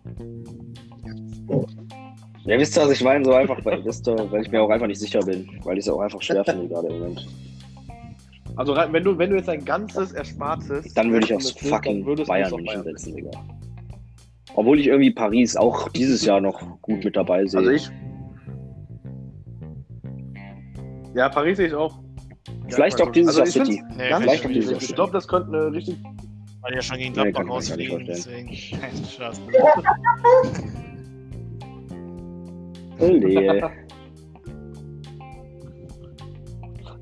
Ja, wisst ihr, was ich meine? So einfach, weil, wisst ihr, weil ich mir auch einfach nicht sicher bin, weil ich es auch einfach schwer finde gerade im Moment. Also wenn du, wenn du jetzt ein ganzes Erspartes. Dann würde ich aufs fucking Bayern München setzen, Digga. Obwohl ich irgendwie Paris auch dieses Jahr noch gut mit dabei sehe. Also ich. Ja, Paris sehe ich auch. Vielleicht Ja, auch dieses also Jahr City. Nee, Vielleicht auch dieses Ich glaube, das könnte eine richtig. weil die ja schon gegen Nee, Gladbach nicht rausfliegen. Deswegen. <laughs> Spaß. <laughs> Ole. <laughs>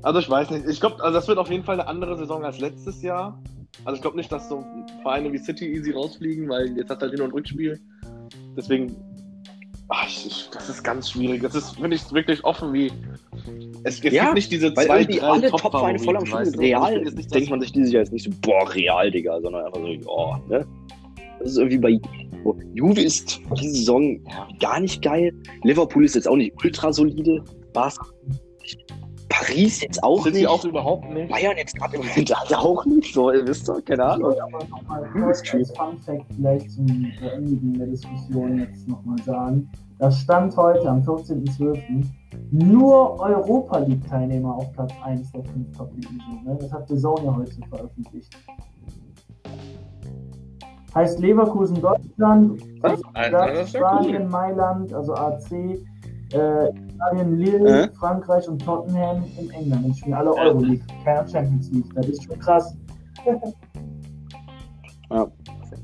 Also ich weiß nicht. Ich glaube, also das wird auf jeden Fall eine andere Saison als letztes Jahr. Also ich glaube nicht, dass so Vereine wie City easy rausfliegen, weil jetzt hat halt Hin- und Rückspiel. Deswegen. Ach, ich, ich, das ist ganz schwierig. Das ist, finde ich, wirklich offen wie. Es, es Ja, gibt nicht diese zwei, drei alle Top-Favoriten, Top-Vereine voll am du? Real nicht, denkt man sich dieses Jahr jetzt nicht so, boah, Real, Digga, sondern einfach so, ja, ne? Das ist irgendwie bei so, Juve ist diese Saison gar nicht geil. Liverpool ist jetzt auch nicht ultra solide. Barca Paris jetzt auch sind nicht. sie auch überhaupt nicht. Bayern jetzt gerade im Moment <laughs> halt auch nicht. So, ihr wisst doch, keine Ich Ahnung. wollte aber nochmal als Fun Fact vielleicht zum Beendigen der Diskussion jetzt nochmal sagen. Das stand heute am 14.12. Nur Europa League-Teilnehmer auf Platz 1 der fünf Top-Ligen sind. Ne? Das hat The Zone ja heute veröffentlicht. Heißt Leverkusen Deutschland, Das- Alter, das ist ja Spanien, cool. Mailand, also AC, äh, Italien, Lille, Äh? Frankreich und Tottenham in England. Die spielen alle Euroleague, keiner Champions League. Das ist schon krass. Ja,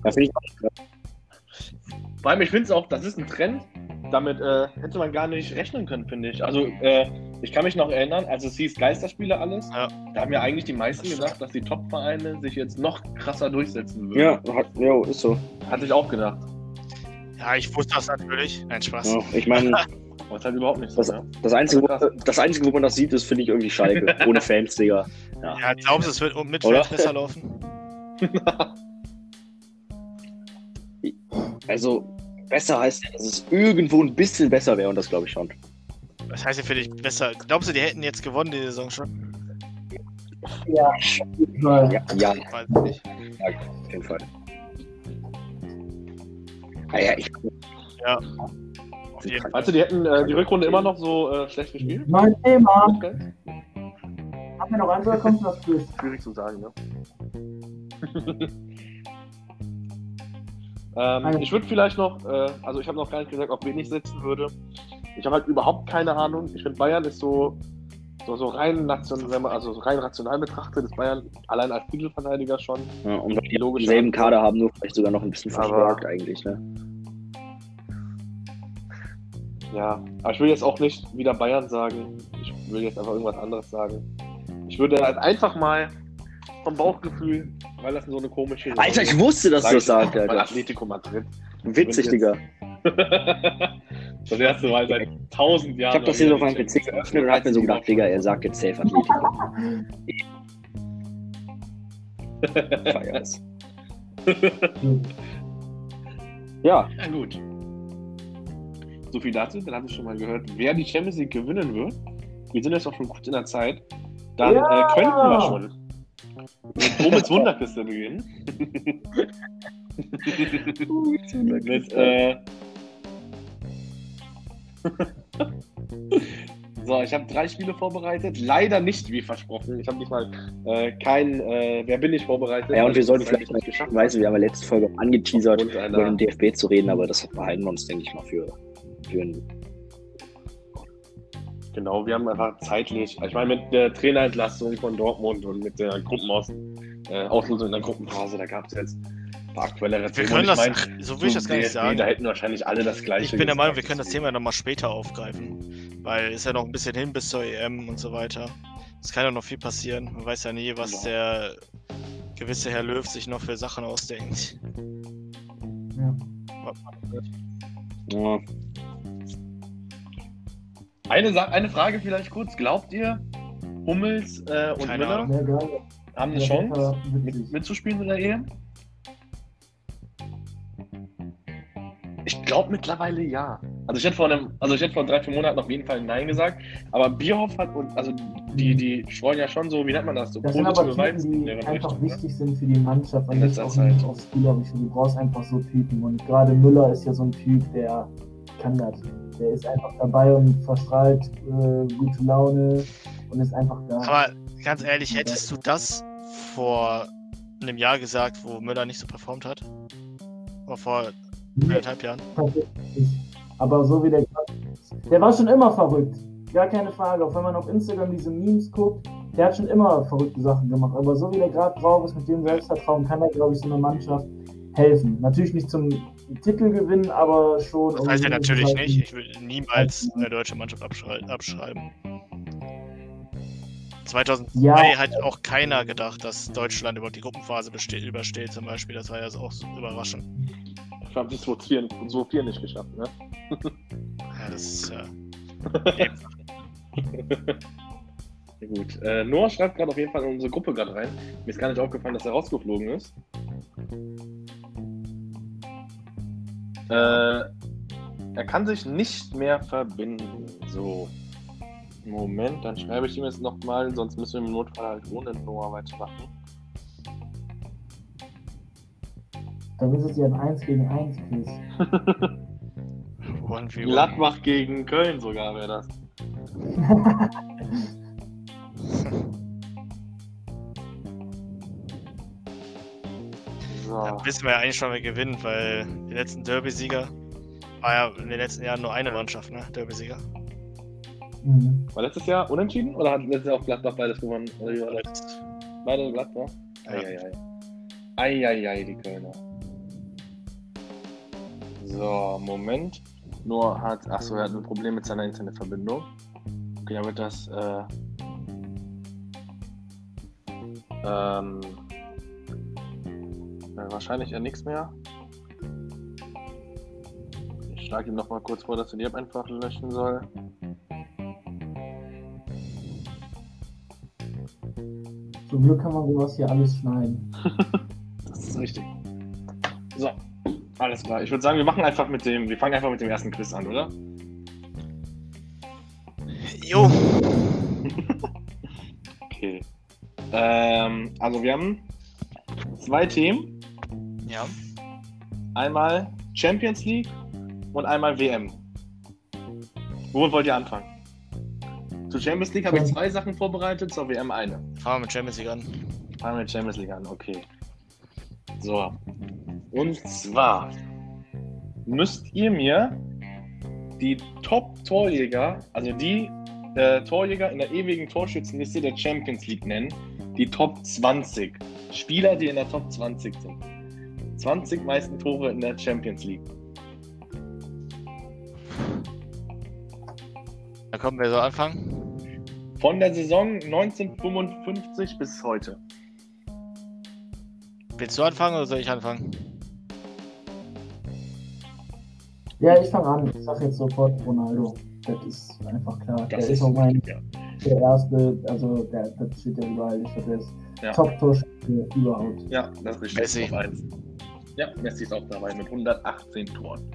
finde ich auch. Vor allem, ich finde es auch, das ist ein Trend. Damit äh, hätte man gar nicht rechnen können, finde ich. Also, äh, ich kann mich noch erinnern, als es hieß Geisterspiele alles, Ja. da haben ja eigentlich die meisten gedacht, dass die Top-Vereine sich jetzt noch krasser durchsetzen würden. Ja, hat, jo, ist so. Hatte ich auch gedacht. Ja, ich wusste das natürlich. Nein, Spaß. Ja, ich meine, <laughs> ist halt überhaupt nicht so. Das- Ne? das Einzige, wo, das Einzige, wo man das sieht, ist, finde ich, irgendwie Schalke. <laughs> Ohne Fans, Digga. Ja, glaubst du, es wird mit Oder? Fans besser laufen? Also, besser heißt ja, dass es irgendwo ein bisschen besser wäre und das glaube ich schon. Was heißt denn für dich besser? Glaubst du, die hätten jetzt gewonnen, die Saison schon? Ja, Ja, ja Weiß ich nicht. auf jeden Fall. Naja, ich. Auf jeden Fall. Meinst du, die hätten äh, die Rückrunde immer noch so äh, schlecht gespielt? Neues Thema. Okay. Haben wir noch eins oder kommt noch? Schwierig zu sagen, ne? <laughs> ähm, ich würde vielleicht noch, äh, also ich habe noch gar nicht gesagt, auf wen ich setzen würde. Ich habe halt überhaupt keine Ahnung. Ich finde, Bayern ist so, so, so rein national, wenn man- also so rein rational betrachtet, ist Bayern allein als Titelverteidiger schon. Ja, und die Logische denselben Antwort. Kader haben, nur vielleicht sogar noch ein bisschen verstärkt eigentlich, ne? Ja, aber ich will jetzt auch nicht wieder Bayern sagen. Ich will jetzt einfach irgendwas anderes sagen. Ich würde halt einfach mal vom Bauchgefühl, weil das so eine komische. Saison Alter, ich wusste, dass du das sag ich sagst, Alter. Atletico Madrid. Witzig, Digga. <laughs> das erste Mal seit tausend Ich Jahren. habe das hier so auf meinem PC geöffnet und hab mir so gedacht, Digga, er sagt jetzt safe <laughs> Atletico. Feier es. <laughs> Ja, Ja, gut. So viel dazu. Dann habe ich schon mal gehört, wer die Champions League gewinnen wird. Wir sind jetzt auch schon gut in der Zeit. Dann Ja! äh, könnten wir schon mit Womits Wunderkiste beginnen. Mit, äh... <laughs> so, ich habe drei Spiele vorbereitet. Leider nicht wie versprochen. Ich habe nicht mal äh, kein äh, Wer bin ich vorbereitet. Ja, und wir sollten vielleicht ich mal, geschafft. ich weiß, wir haben ja letzte Folge auch angeteasert, über den DFB zu reden, aber das behalten wir uns, denke ich mal, für, für ein Genau, wir haben einfach zeitlich, ich meine, mit der Trainerentlassung von Dortmund und mit der Gruppenaus, äh, in der Gruppenphase, da gab es jetzt ein paar aktuellere Wir können das, mein, so will ich das gar nicht DFB, sagen. Da hätten wahrscheinlich alle das gleiche. Ich bin der Meinung, wir können das Thema ja nochmal später aufgreifen. Weil ist ja noch ein bisschen hin bis zur EM und so weiter. Es kann ja noch viel passieren. Man weiß ja nie, was der gewisse Herr Löw sich noch für Sachen ausdenkt. Ja. ja, Eine, Sa eine Frage vielleicht kurz. Glaubt ihr, Hummels äh, und Keine Müller Ahnung. Haben eine Chance, mit, mitzuspielen in der EM? Ich glaube mittlerweile ja. Also ich hätte vor einem, also ich hätte vor drei, vier Monaten auf jeden Fall Nein gesagt. Aber Bierhoff hat und also die, die streuen ja schon so, wie nennt man das? So Das sind aber positive Typen, die einfach Richtung, ne? wichtig sind für die Mannschaft und In nicht letzter auch Zeit. nicht aufs Spielerische. Du brauchst einfach so Typen. Und gerade Müller ist ja so ein Typ, der kann das. Der ist einfach dabei und verstrahlt äh, gute Laune und ist einfach da. Aber ganz ehrlich, hättest du das vor einem Jahr gesagt, wo Müller nicht so performt hat? Oder vor anderthalb Jahren? Aber so wie der Der war schon immer verrückt. Gar keine Frage. Auch wenn man auf Instagram diese Memes guckt, der hat schon immer verrückte Sachen gemacht. Aber so wie der gerade drauf ist mit dem Selbstvertrauen, kann er, glaube ich, so einer Mannschaft helfen. Natürlich nicht zum Titel gewinnen, aber schon. Das um heißt ja natürlich Zeiten- nicht. Ich will niemals eine deutsche Mannschaft abschrei abschreiben. 2002 Ja. hat auch keiner gedacht, dass Deutschland überhaupt die Gruppenphase übersteht, zum Beispiel. Das war ja auch so überraschend. Ich habe die 2-4 so viel nicht geschafft, ne? <laughs> Ja, das ist <laughs> ja. Ja, gut. Äh, Noah schreibt gerade auf jeden Fall in unsere Gruppe gerade rein. Mir ist gar nicht aufgefallen, dass er rausgeflogen ist. Äh, er kann sich nicht mehr verbinden. So. Moment, dann schreibe ich ihm jetzt nochmal, sonst müssen wir im Notfall halt ohne Noah weitermachen. Dann ist es ja ein 1 gegen 1 Quiz. <laughs> Gladbach gegen Köln sogar wäre das. <laughs> So. Da wissen wir ja eigentlich schon, wer gewinnt, weil die letzten Derby-Sieger war ja in den letzten Jahren nur eine Mannschaft, ne? Derby-Sieger. Mhm. War letztes Jahr unentschieden oder hat letztes Jahr auch Gladbach beides gewonnen? Oder wie war das? Beide Gladbach? Ja. Eieiei. Eieiei, die Kölner. So, Moment. Nur hat, achso, er hat ein Problem mit seiner Internetverbindung. Okay, wird das, äh, ähm, äh, wahrscheinlich eher nichts mehr. Ich schlage ihm noch mal kurz vor, dass er die App einfach löschen soll. Zum Glück kann man sowas hier alles schneiden. <laughs> Das ist richtig. So, alles klar. Ich würde sagen, wir machen einfach mit dem, wir fangen einfach mit dem ersten Quiz an, oder? Jo! <laughs> Okay. Ähm, also wir haben zwei Themen. Ja. Einmal Champions League und einmal WM. Wo wollt ihr anfangen? Zur Champions League habe ich zwei Sachen vorbereitet, zur WM eine. Fangen wir mit Champions League an. Fangen wir mit Champions League an, okay. So. Und zwar müsst ihr mir die Top-Torjäger, also die äh, Torjäger in der ewigen Torschützenliste der Champions League nennen. Die Top 20. Spieler, die in der Top 20 sind. 20 meisten Tore in der Champions League. Da kommen wir so anfangen. Von der Saison 1955 bis heute. Willst du anfangen oder soll ich anfangen? Ja, ich fange an. Ich sag jetzt sofort Ronaldo. Das ist einfach klar. der ist auch mein ja. der erste, also der, das steht ja überall. Ich hatte das Ja. Top-Torschütze überhaupt. Ja, das ist richtig. Messi. Top 1. Ja, Messi ist auch dabei mit 118 Toren.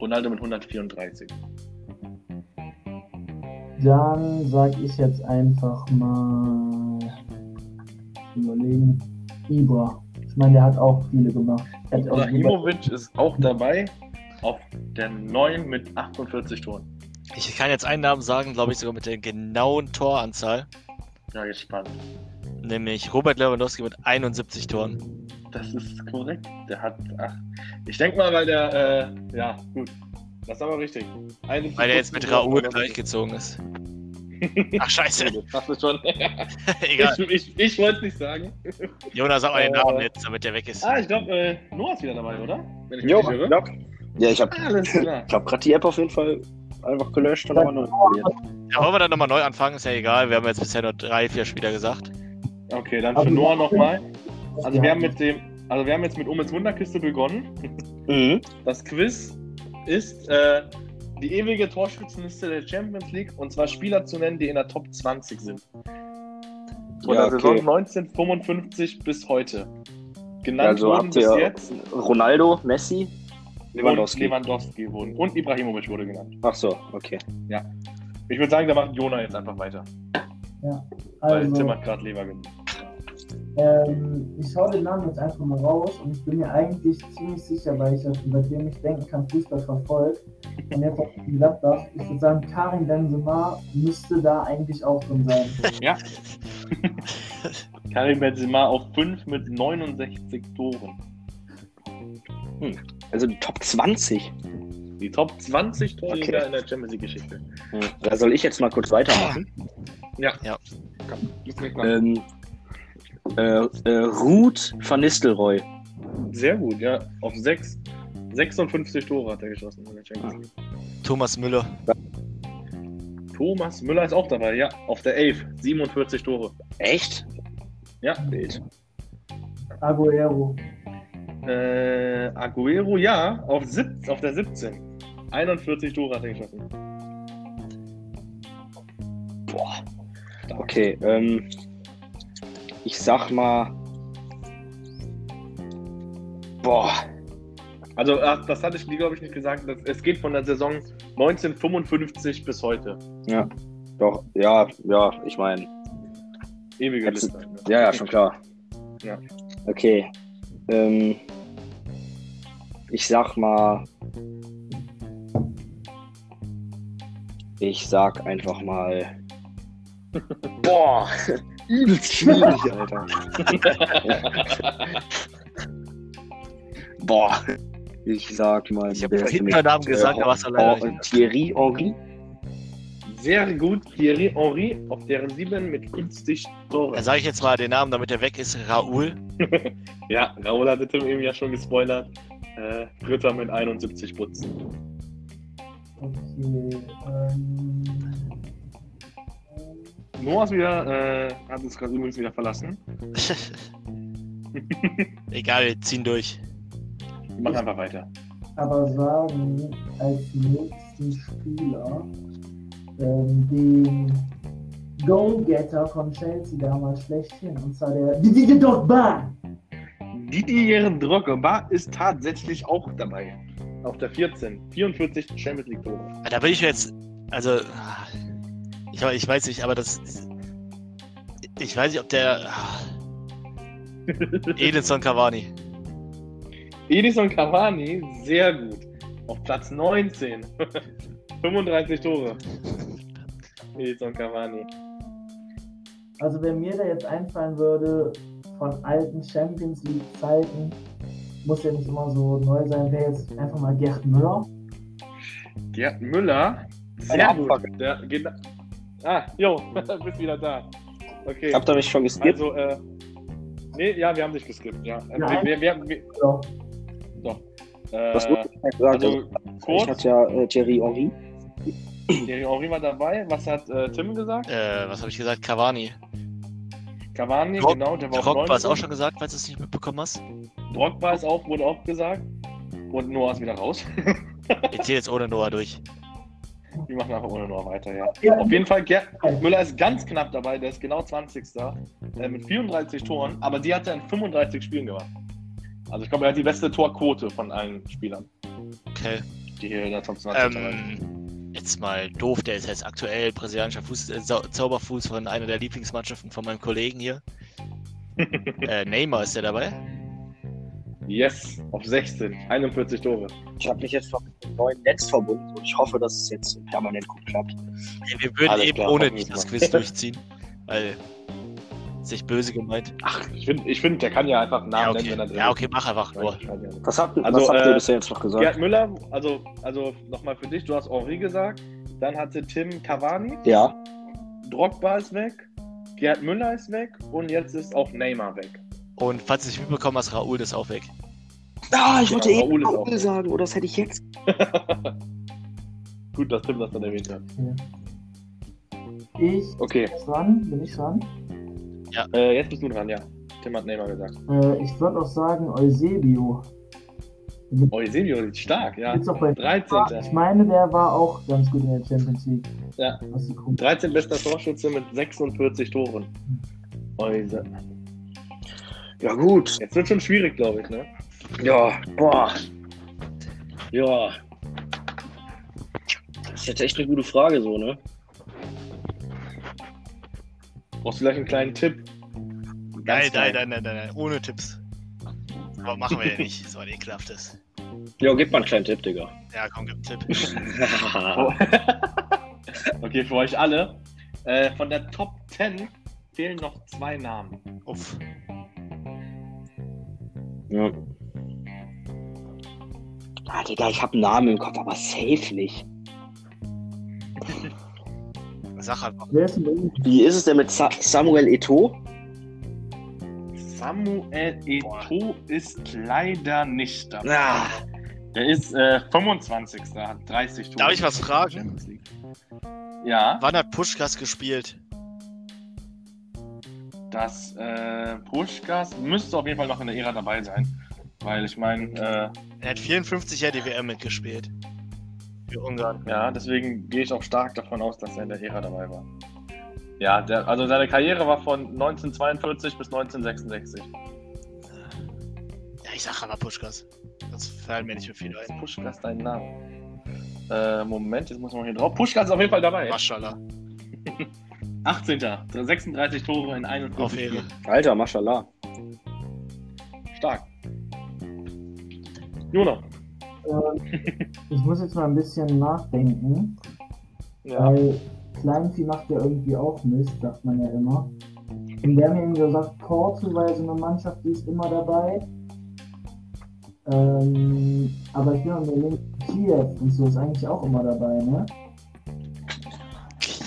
Ronaldo mit 134. Dann sag ich jetzt einfach mal überlegen. Ibra Ich meine, der hat auch viele gemacht. Ibrahimovic ist auch dabei auf der 9 mit 48 Toren. Ich kann jetzt einen Namen sagen, glaube ich sogar mit der genauen Toranzahl. Ja, gespannt. Nämlich Robert Lewandowski mit 71 Toren. Das ist korrekt. Der hat. Ach, ich denke mal, weil der. Äh, ja, gut. Das ist aber richtig. 71 Weil der jetzt mit Raoul gleichgezogen ist. <laughs> Ach, scheiße. Das ist schon. <laughs> Egal. ich ich, ich wollte es nicht sagen. Jonas, sag mal den Äh, Namen jetzt, damit der weg ist. Ah, ich glaube, äh, Noah ist wieder dabei, oder? Wenn ich mich Jo, nicht irre. ja. Ja, ich habe Ah, hab gerade die App auf jeden Fall einfach gelöscht und nochmal neu installiert. Ja, wollen wir dann nochmal neu anfangen? Ist ja egal. Wir haben jetzt bisher nur drei, vier Spieler gesagt. Okay, dann Aber für Noah nochmal. Also wir haben mit dem. Also wir haben jetzt mit Omens Wunderkiste begonnen. Mhm. Das Quiz ist äh, die ewige Torschützenliste der Champions League und zwar Spieler zu nennen, die in der Top 20 sind. Von Ja, der Saison okay. 1955 bis heute. Genannt Also wurden bis jetzt Ronaldo, Messi, Lewandowski. Lewandowski wurden. Und Ibrahimovic wurde genannt. Ach so, okay. Ich würde sagen, da macht Jona jetzt einfach weiter. Weil Also, Tim hat gerade Lever genannt. ähm, ich hau den Namen jetzt einfach mal raus und ich bin mir eigentlich ziemlich sicher, weil ich, über den ich denken kann, Fußball verfolgt. Und jetzt auf Gladbach. Ich würde sagen, Karim Benzema müsste da eigentlich auch drin sein. Ja. Karim Benzema auf 5 mit 69 Toren. Also die Top 20. Die Top 20 Torjäger Okay. in der Champions League Geschichte. Hm. Da soll ich jetzt mal kurz weitermachen. <clears throat> Ja. Ja. Ähm, äh, äh, Ruth van Nistelrooy. Sehr gut, ja. Auf 6. 56 Tore hat er geschossen. Thomas Müller. Thomas Müller ist auch dabei, ja. Auf der 11. 47 Tore. Echt? Ja. Bild. Aguero. Äh, Aguero, ja. Auf, sieb, auf der 17. 41 Tore hat er geschossen. Boah. Okay, ähm, ich sag mal. Boah. Also, das hatte ich glaube ich, nicht gesagt. Das, es geht von der Saison 1955 bis heute. Doch, ja, ja, ich meine. Ewige Jetzt- Liste. Ja, ja, schon klar. Ja. Okay. Ähm, ich sag mal. Ich sag einfach mal. Boah, <laughs> übelst <laughs> schwierig, Alter. <laughs> Boah. Ich sag mal. Ich habe vorhin denn einen Namen gesagt, äh, aber es war leider nicht. Thierry Henry? Sehr gut. Thierry Henry auf der 7 mit 50 Tore. Dann sage ich jetzt mal den Namen, damit er weg ist. Raoul. Ja, Raoul hatte Tim eben ja schon gespoilert. Äh, Dritter mit 71 Putzen. Okay. Ähm, Noah ist wieder, äh, hat uns gerade übrigens wieder verlassen. <laughs> Egal, wir ziehen durch. Wir machen einfach weiter. aber sagen als nächsten Spieler ähm, den Goalgetter von Chelsea damals schlechthin, und zwar der Didier Drogba. Didier Drogba ist tatsächlich auch dabei. Auf der 14. 44 Champions League Tore. Da bin ich mir jetzt. Also. Ich, ich weiß nicht, aber das. Ich weiß nicht, ob der. <laughs> Edinson Cavani. Edison Cavani, sehr gut. Auf Platz 19. 35 <laughs> Tore. Edison Cavani. Also wenn mir da jetzt einfallen würde von alten Champions League Zeiten, muss ja nicht immer so neu sein, wäre jetzt einfach mal Gerd Müller. Gerd Müller, sehr Ja, gut. fuck. Der geht. Ah, jo, <laughs> bist wieder da. Okay. Habt ihr mich schon geskippt? Also, äh. Nee, ja, wir haben dich geskippt, ja. Äh, Nein. Wir, wir, wir, Ja. äh, Was wurde gesagt? Also, also, ich kurz, hatte ja äh, Thierry Henry. Thierry Henry war dabei. Was hat äh, Tim gesagt? Äh, was habe ich gesagt? Cavani. Cavani, Drog- genau, der war auf Drogba ist 19. auch schon gesagt, falls du es nicht mitbekommen hast. Drogba ist auch, wurde auch gesagt. Und Noah ist wieder raus. <laughs> Ich zähle jetzt ohne Noah durch. Wir machen einfach ohne Noah weiter, ja. Ja, Auf jeden Fall, Gerd Müller ist ganz knapp dabei, der ist genau 20. Äh, mit 34 Toren, aber die hat er in 35 Spielen gemacht. Also ich glaube, er hat die beste Torquote von allen Spielern, Okay. die hier in der Top 20 dabei sind. Ähm, jetzt mal doof, der ist jetzt aktuell brasilianischer Fuß, äh, Zau- Zauberfuß von einer der Lieblingsmannschaften von meinem Kollegen hier. <laughs> äh, Neymar ist der dabei? Yes, auf 16. 41 Tore. Ich habe mich jetzt noch mit dem neuen Netz verbunden und ich hoffe, dass es jetzt permanent gut klappt. Ey, wir würden Alles eben klar, ohne das. Quiz <laughs> durchziehen. Weil. Sich böse gemeint. Ach, ich finde, ich find, der kann ja einfach einen Namen Ja, nennen, okay. wenn er drin Ja, okay, mach einfach nur. Was habt, Also, was habt äh, ihr bisher jetzt noch gesagt? Gerd Müller, also, also nochmal für dich, du hast Henri gesagt. Dann hatte Tim Cavani, Ja. Drogba ist weg, Gerd Müller ist weg und jetzt ist auch Neymar weg. Und falls du nicht mitbekommen hast, Raoul ist auch weg. Ah, ich wollte Ja, eben Raoul ist Raoul auch- sagen, oder das hätte ich jetzt. <laughs> Gut, dass Tim das dann erwähnt hat. Ich Okay, bin dran, bin ich dran. äh, jetzt bist du dran, ja. Tim hat Neymar gesagt. Äh, ich würde auch sagen Eusebio. Eusebio ist stark, ja. Gibt's auch bei 13. Ich meine, der war auch ganz gut in der Champions League. Ja. Was die Gruppe. 13 bester Torschütze mit 46 Toren. Euse. Ja, gut. Jetzt wird schon schwierig, glaube ich, ne? Ja, boah. Ja. Das ist jetzt echt eine gute Frage, so, ne? Brauchst du vielleicht einen kleinen Tipp? Nein, nein, nein, nein, nein, nein, ohne Tipps. Aber machen wir ja nicht, so ein ekelhaftes. Ja, gib mal einen kleinen Tipp, Digga. Ja, komm, gib einen Tipp. <laughs> Okay, für euch alle. Äh, von der Top 10 fehlen noch zwei Namen. Uff. Ja. Ah, Digga, ich hab einen Namen im Kopf, aber safe nicht. Sag einfach. Ist denn Wie ist es denn mit Sa Samuel Eto'o? Samuel Eto'o ist leider nicht dabei. Ah, Der ist äh, 25. hat 30 Tore. Darf ich was fragen? Ja, Wann hat Puschkas gespielt? Das äh, Puschkas müsste auf jeden Fall noch in der Ära dabei sein. Weil ich meine, äh, Er hat 54 Jahre die WM mitgespielt. Für Ungarn. ja, deswegen gehe ich auch stark davon aus, dass er in der Ära dabei war. Ja, der, also seine Karriere war von 1942 bis 1966. Ja, ich sag aber Puschkas. Das fallen mir nicht mehr viel ein. Puschkas dein Name. Äh, Moment, jetzt muss man hier drauf. Puschkas ist auf jeden Fall dabei. Maschallah. 18. 36 Tore in 51 Auf Ehre. Spielen. Alter, Mashallah. Stark. Jona. Ähm, ich muss jetzt mal ein bisschen nachdenken, Ja. weil Kleinvieh macht ja irgendwie auch Mist, sagt man ja immer. Und wir haben ja eben gesagt, Porto war ja so eine Mannschaft, die ist immer dabei. Ähm, aber ich bin am überlegen, Kiew und so ist eigentlich auch immer dabei, ne?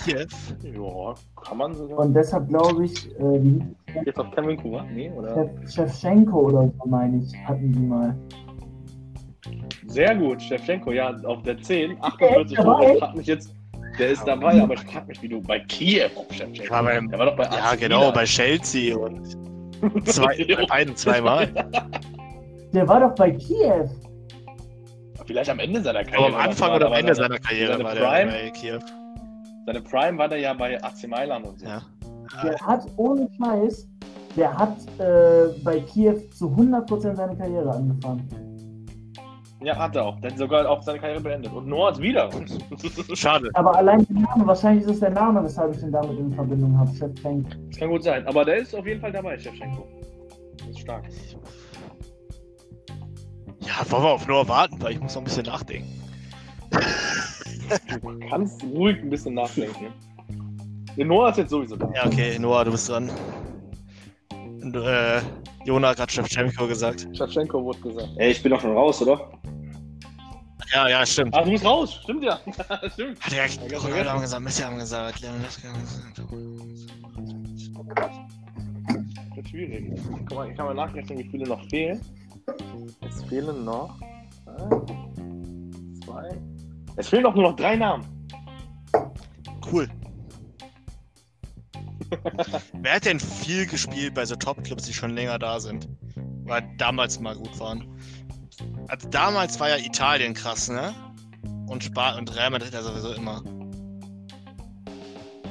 Kiew. Ja, kann man sogar. Und deshalb glaube ich, äh, wie Jetzt auf Kevin Kuba? Nee, oder? Chef- Shevchenko oder so, meine ich, hatten die mal. Sehr gut, Shevchenko, ja, auf der 10, 48 Der Tore. dabei? Ich frag mich jetzt, der ist dabei, aber ich frag mich, wie du bei Kiew auf Shevchenko. Ja, beim- der war doch bei Ja, genau, bei Chelsea und <laughs> zwei, bei beiden zweimal. Der war doch bei Kiew. Vielleicht am Ende seiner Karriere. Aber am Anfang oder am Ende seine, seiner Karriere seine war der Prime? bei Kiew. Seine Prime war der ja bei AC Mailand und so. Ja. Der hat ohne Scheiß, der hat äh, bei Kiew zu 100% seine Karriere angefangen. Ja, hat er auch. Der hat sogar auch seine Karriere beendet. Und Noah ist wieder. <laughs> Schade. Aber allein der Name, wahrscheinlich ist es der Name, weshalb ich ihn damit in Verbindung habe. Shevchenko. Das kann gut sein. Aber der ist auf jeden Fall dabei, Shevchenko. Das ist stark. Ja, wollen wir auf Noah warten, weil ich muss noch ein bisschen nachdenken. <laughs> Du kannst ruhig ein bisschen nachdenken. Noah ist jetzt sowieso da. Ja, okay, Noah, du bist dran. Und, äh, Jona hat gerade Shevchenko gesagt. Shevchenko wurde gesagt. Ey, ich bin doch schon raus, oder? Ja, ja, stimmt. Ach, du musst raus. Stimmt ja. <laughs> Stimmt. Hat er Ja, Ronaldo vergessen. haben gesagt, Messi haben gesagt, Lewandowski haben gesagt. Das wird schwierig. Guck mal, ich kann mal nachrechnen, wie viele noch fehlen. Es fehlen noch. Eins, zwei. Es fehlen doch nur noch drei Namen. Cool. <laughs> Wer hat denn viel gespielt bei so Top-Clubs, die schon länger da sind? Oder damals mal gut waren? Also damals war ja Italien krass, ne? Und Spa und Real Madrid ja sowieso immer.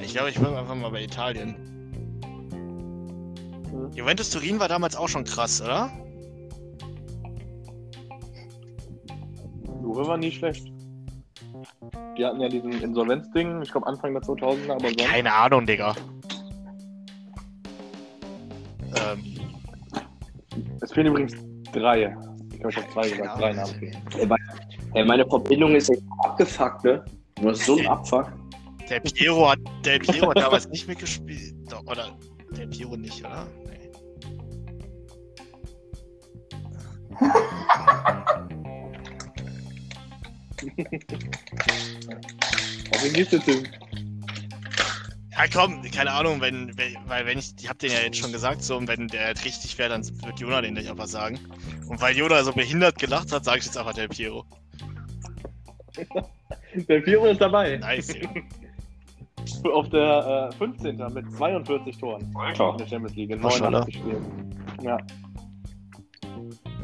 Ich glaube, ich bin einfach mal bei Italien. Juventus Turin war damals auch schon krass, oder? Juve war nie schlecht. Die hatten ja diesen Insolvenzding, ich glaube Anfang der 2000er, aber sonst. Keine Ahnung, Digga. Ähm, Es fehlen übrigens drei. Ich glaube, ich habe zwei gesagt. Drei Namen. Ey, meine, ey, meine Verbindung ist echt abgefuckt, ne? Das ist so ein Abfuck. Der Piero hat, der Piero hat damals nicht mitgespielt. Oder der Piero nicht, oder? Nee. <laughs> Auf wen geht's jetzt hin? Ja, komm, keine Ahnung, wenn, wenn weil wenn ich, ich hab den ja jetzt schon gesagt, so, und wenn der richtig wäre, dann wird Jona den nicht einfach sagen. Und weil Jona so behindert gelacht hat, sage ich jetzt einfach der Piero. <laughs> Der Piero ist dabei. Nice, ja. <laughs> Auf der äh, 15. mit 42 Toren. Alter. In der Champions League. In Maschallah. 89 Spielen. Ja.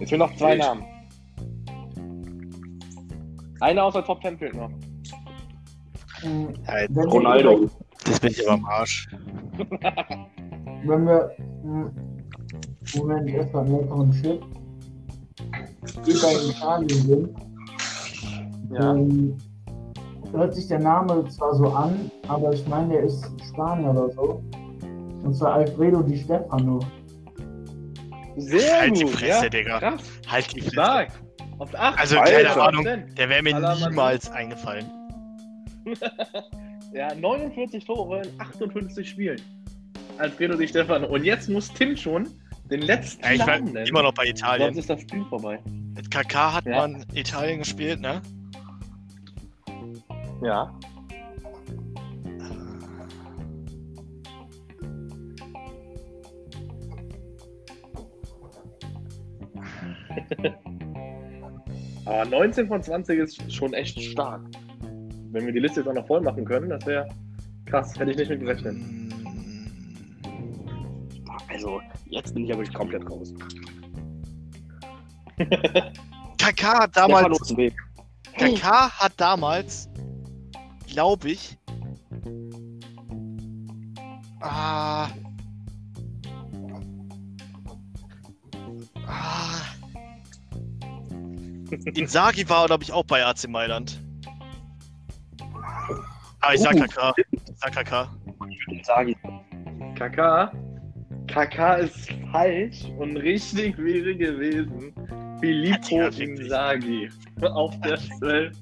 Jetzt fehlen noch zwei Namen. Einer aus der Top 10 fehlt noch. Ja, wir Ronaldo. Das bin ich aber am Arsch. <laughs> Wenn wir. Moment, erstmal noch einen Chip. Die bei Italien sind. Ja. Ähm, hört sich der Name zwar so an, aber ich meine, der ist Spanier oder so. Und zwar Alfredo Di Stefano. Sehr Halt die gut. Fresse, ja. Digga. Krass. Halt die Fresse. Stark. Auf 8. Also, keine Ahnung. Der wäre mir Madrid. niemals eingefallen. <laughs> Ja, 49 Tore in 58 Spielen. Alfredo Di Stefano. Und jetzt muss Tim schon den letzten Ja, ich war nennen. immer noch bei Sonst Italien. ist das Spiel vorbei. Mit KK hat Ja. man Italien gespielt, ne? Ja. <laughs> Aber 19 von 20 ist schon echt stark. Wenn wir die Liste jetzt auch noch voll machen können, das wäre krass. Hätte ich nicht mit gerechnet. Also, jetzt bin ich ja wirklich komplett raus. <laughs> KK hat damals. KK hat damals, glaube ich, ah, ah, Inzaghi war, glaube ich, auch bei AC Mailand. Aber ich sag Uh. KK. Ich sag KK. Ich. KK. KK ist falsch und richtig wäre gewesen. Filippo. Inzaghi <laughs> auf der 12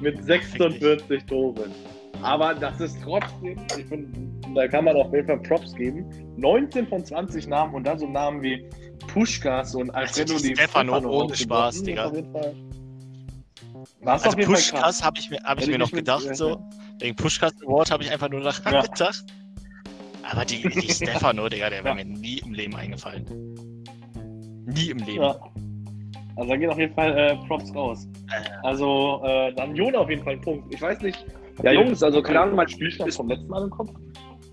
mit 46 Toren. Aber das ist trotzdem, ich finde, da kann man auf jeden Fall Props geben. 19 von 20 Namen und dann so Namen wie Puschkas und Alfredo Also die Di Stefano ohne. Spaß, Digga. auf jeden Fall- War's Also auf jeden Fall krass. Pushkas habe ich mir, hab ich mir ich noch mit gedacht, so. Wegen Pushkas Award habe ich einfach nur daran Ja. gedacht. Aber die, die <laughs> Stefano, Digga, der wäre Ja. mir nie im Leben eingefallen. Nie im Leben. Ja. Also da gehen auf jeden Fall äh, Props raus. Also äh, dann Jon auf jeden Fall Punkt. Ich weiß nicht. Ja, Jungs, also keine Ahnung, mein Spielstand Spiel ist vom letzten Mal im Kopf.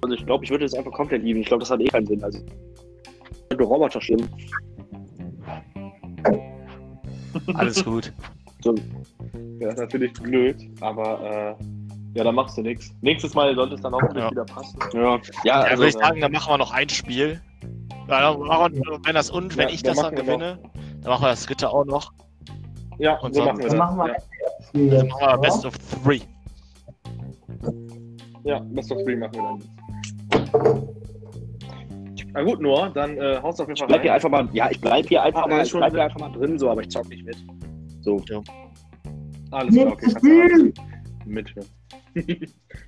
Also ich glaube, ich würde es einfach komplett lieben. Ich glaube, das hat eh keinen Sinn. Also du Roboter stimmen. Alles gut. Ja, ist natürlich blöd, aber äh, ja, da machst du nichts. Nächstes Mal sollte es dann hoffentlich Ja. wieder passen. Ja, ja, Ja, also, würde ich sagen, dann machen wir noch ein Spiel. Ja, dann machen wir, wenn das und wenn Ja, ich dann das dann gewinne, dann machen wir das dritte auch noch. Ja, Und so dann- machen wir Dann das. machen wir ja. Dann machen wir ja? Best of Three. ja, Best of Three machen wir dann. Na gut, Noah, dann äh, haust du auf jeden ich Fall bleib hier rein. einfach mal, ja, ich bleib hier einfach Ah, mal, ich schon bleib drin. hier einfach mal drin, so, aber ich zock nicht mit. So. Alles klar, okay. Kannst du! Mithören. <laughs>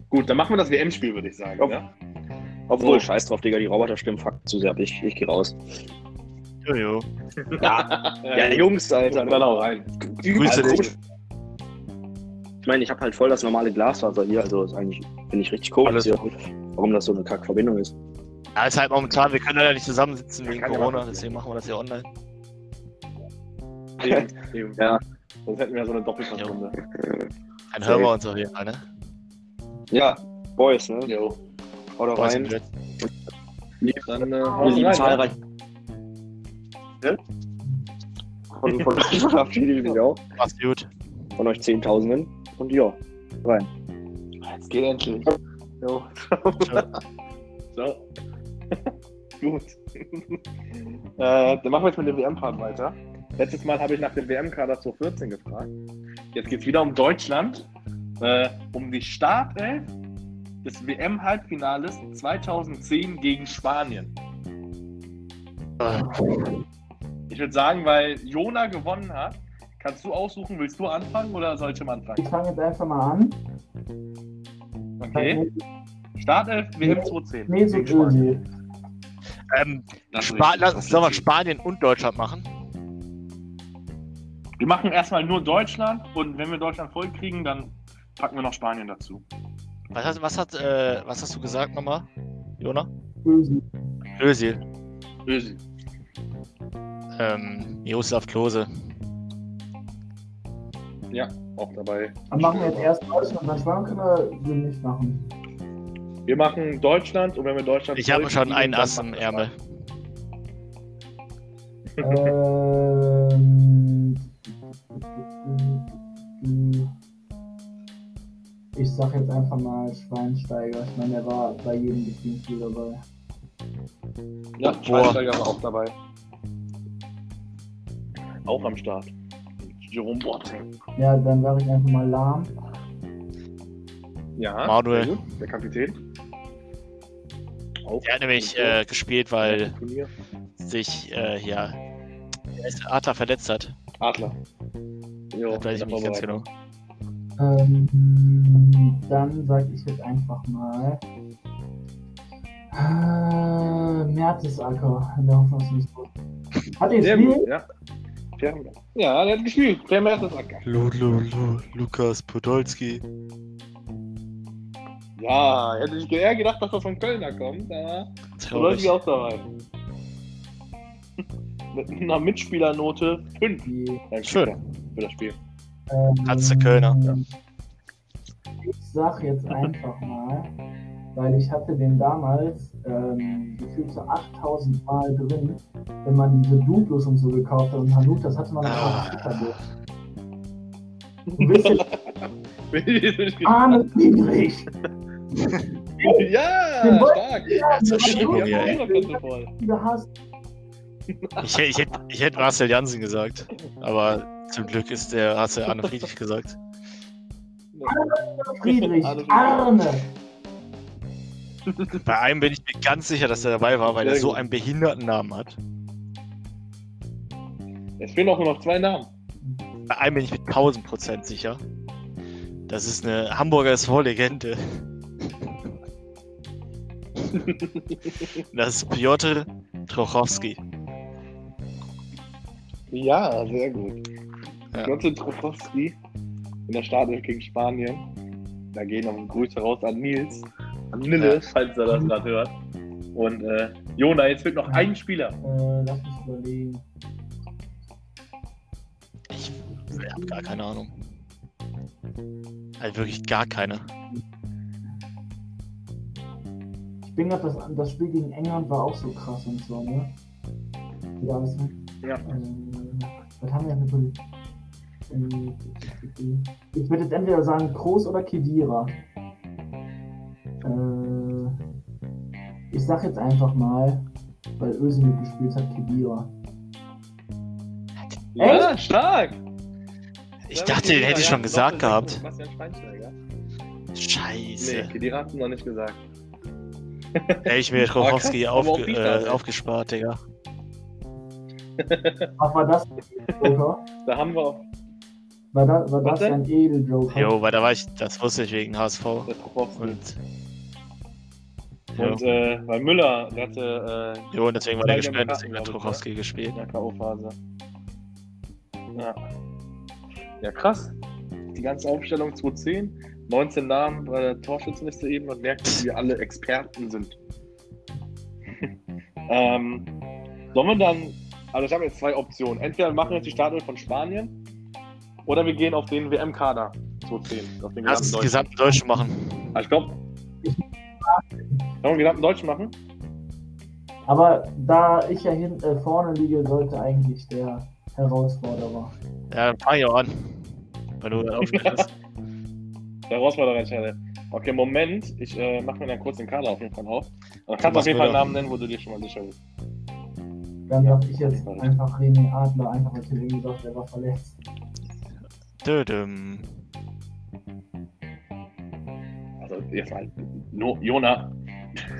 gut, dann machen wir das WM-Spiel, würde ich sagen. Ja. Ja? Obwohl, So. scheiß drauf, Digga, die Roboter stimmen fuck zu sehr ab. Ich, ich geh raus. Jojo. Ja, <laughs> ja, Jungs, Alter. Dann auch rein. Grüße Also, dich. Ich meine, ich habe halt voll das normale Glasfaser hier, also ist eigentlich, finde ich richtig komisch hier, gut. warum das so eine Kackverbindung ist. Ja, ist halt momentan, wir können leider nicht zusammensitzen wegen ja Corona, deswegen machen wir das hier online. Eben, eben. Ja. Sonst hätten wir so eine Doppelpassrunde. <laughs> Dann hören wir uns auf jeden Fall, ne? Ja, Boys, ne? Jo. Haut Boys rein. Girls. Dann äh, Wir lieben rein, zahlreich. Von, von euch verabschiede ich mich auch. Mach's gut. Von euch Zehntausenden. Und ja, rein. ja. Jetzt geht endlich. Jo. So. <laughs> <laughs> Gut. äh, dann machen wir jetzt mit dem WM-Part weiter. Letztes Mal habe ich nach dem WM-Kader 2014 gefragt. Jetzt geht es wieder um Deutschland, äh, um die Startelf des WM-Halbfinales 2010 gegen Spanien. Ich würde sagen, weil Jona gewonnen hat, kannst du aussuchen, willst du anfangen oder soll ich schon anfangen? Ich fange jetzt einfach mal an. Okay. Startelf WM 2010. Mesut Gegen Spanien. Özil. Ähm, Spa lass, sollen wir. Spanien und Deutschland machen? Wir machen erstmal nur Deutschland und wenn wir Deutschland voll kriegen, dann packen wir noch Spanien dazu. Was, hat- was, hat, äh, was hast du gesagt nochmal, Jona? Özil. Özil. Ösi. Ähm, Miroslav Klose. Ja, auch dabei. Dann machen wir jetzt erst Deutschland und dann Spanien können wir wir nicht machen. Wir machen Deutschland und wenn wir Deutschland Ich habe schon einen Ass im Ärmel. ähm, ich sag jetzt einfach mal Schweinsteiger. Ich meine, der war bei jedem Beziehungsspiel dabei. Ja, Boah. Schweinsteiger war auch dabei. Auch am Start. Jerome Boateng. Ja, dann sage ich einfach mal Lahm. Ja, Manuel. der Kapitän. Auch Der hat nämlich Okay. äh, gespielt, weil sich äh, ja, der Adler verletzt hat. Adler. Jo, Das weiß ich der nicht ganz genau. Ähm, dann sage ich jetzt einfach mal äh, Mertesacker. In der Hoffnung, dass nicht gut. Hat er gespielt? ja. Ja, der hat gespielt. Per Mertesacker. Lu, Lu, Lu, Lukas Podolski. Ja, hätte ich eher gedacht, dass das von Kölner kommt, aber Podolski auch dabei. <laughs> Mit einer Mitspielernote 5 Die, Schön. für das Spiel. ähm, Katze Kölner. Ich sag jetzt einfach mal, weil ich hatte den damals ähm, gefühlt so 8000 Mal drin, wenn man diese Duplos und so gekauft hat und Hanut, das hatte man Ah. auch Twitter Du bist jetzt <laughs> Arne Friedrich. Ja, Den stark. Das ist Ja, voll. gehasst. Ich, ich, hätte, ich hätte Marcel Jansen gesagt, aber zum Glück ist der, hast du Arne Friedrich gesagt. Friedrich. Arne Friedrich. Arne. Bei einem bin ich mir ganz sicher, dass er dabei war, weil er so gut. einen behinderten Namen hat. Es fehlen auch nur noch zwei Namen. Bei einem bin ich mir 1000 Prozent sicher. Das ist eine Hamburger SV-Legende. Das ist Piotr Trochowski. Ja, sehr gut. Ja. Piotr Trofowski in der Startelf gegen Spanien. Da gehen noch Grüße raus an Nils, an Nille, Ja. falls er das gerade hört. Und äh, Jona, jetzt wird noch ein Spieler. Äh, lass mich überlegen. Ich habe gar keine Ahnung. Also wirklich gar keine. Ich bin gerade, das, das Spiel gegen England war auch so krass und so, ne? Ja, was, Ja. äh, was haben wir denn für. äh, Ich würde jetzt entweder sagen Kroos oder Kedira. Äh, ich sag jetzt einfach mal, weil Özil mitgespielt hat, Kedira. Ja, stark. Ich dachte, den hätte ich schon gesagt gehabt. Scheiße. Nee, Kedira hast du noch nicht gesagt. Hätte ich mir auch aufge die äh, aufgespart, Digga. <laughs> Ach, war das Joker? Da haben wir auch War, da, war Was das denn? ein Edeljoker? Jo, weil da war ich, das wusste ich wegen HSV. Und. Und, äh, weil Müller, der hatte äh, jo, und deswegen war der gesperrt, deswegen hat Trochowski gespielt. in der K.O.-Phase. Ja. ja, krass. Die ganze Aufstellung 2010, 19 Namen bei der Torschützenliste eben und merkt, dass wir alle Experten sind. <laughs> ähm, sollen wir dann, also ich habe jetzt zwei Optionen. Entweder wir machen jetzt die Startelf von Spanien oder wir gehen auf den WM-Kader 2010. Auf den Lass uns gesamten gesamten Deutschen machen. Also ich glaube, Sollen wir den gesamten Deutschen machen? Aber da ich ja hin, äh, vorne liege, sollte eigentlich der Herausforderer. Ja, dann fang ich auch an. Weil du <laughs> dann aufgehst. Der entscheidet. Okay, Moment. Ich äh, mache mir dann kurz den Kader auf jeden Fall auf. Und kannst Thomas auf jeden Fall einen. Namen nennen, wo du dir schon mal sicher bist. Dann sag ich jetzt einfach René Adler, einfach weil Till gesagt der war verletzt. Dödüm. Also jetzt mal, no, Jona,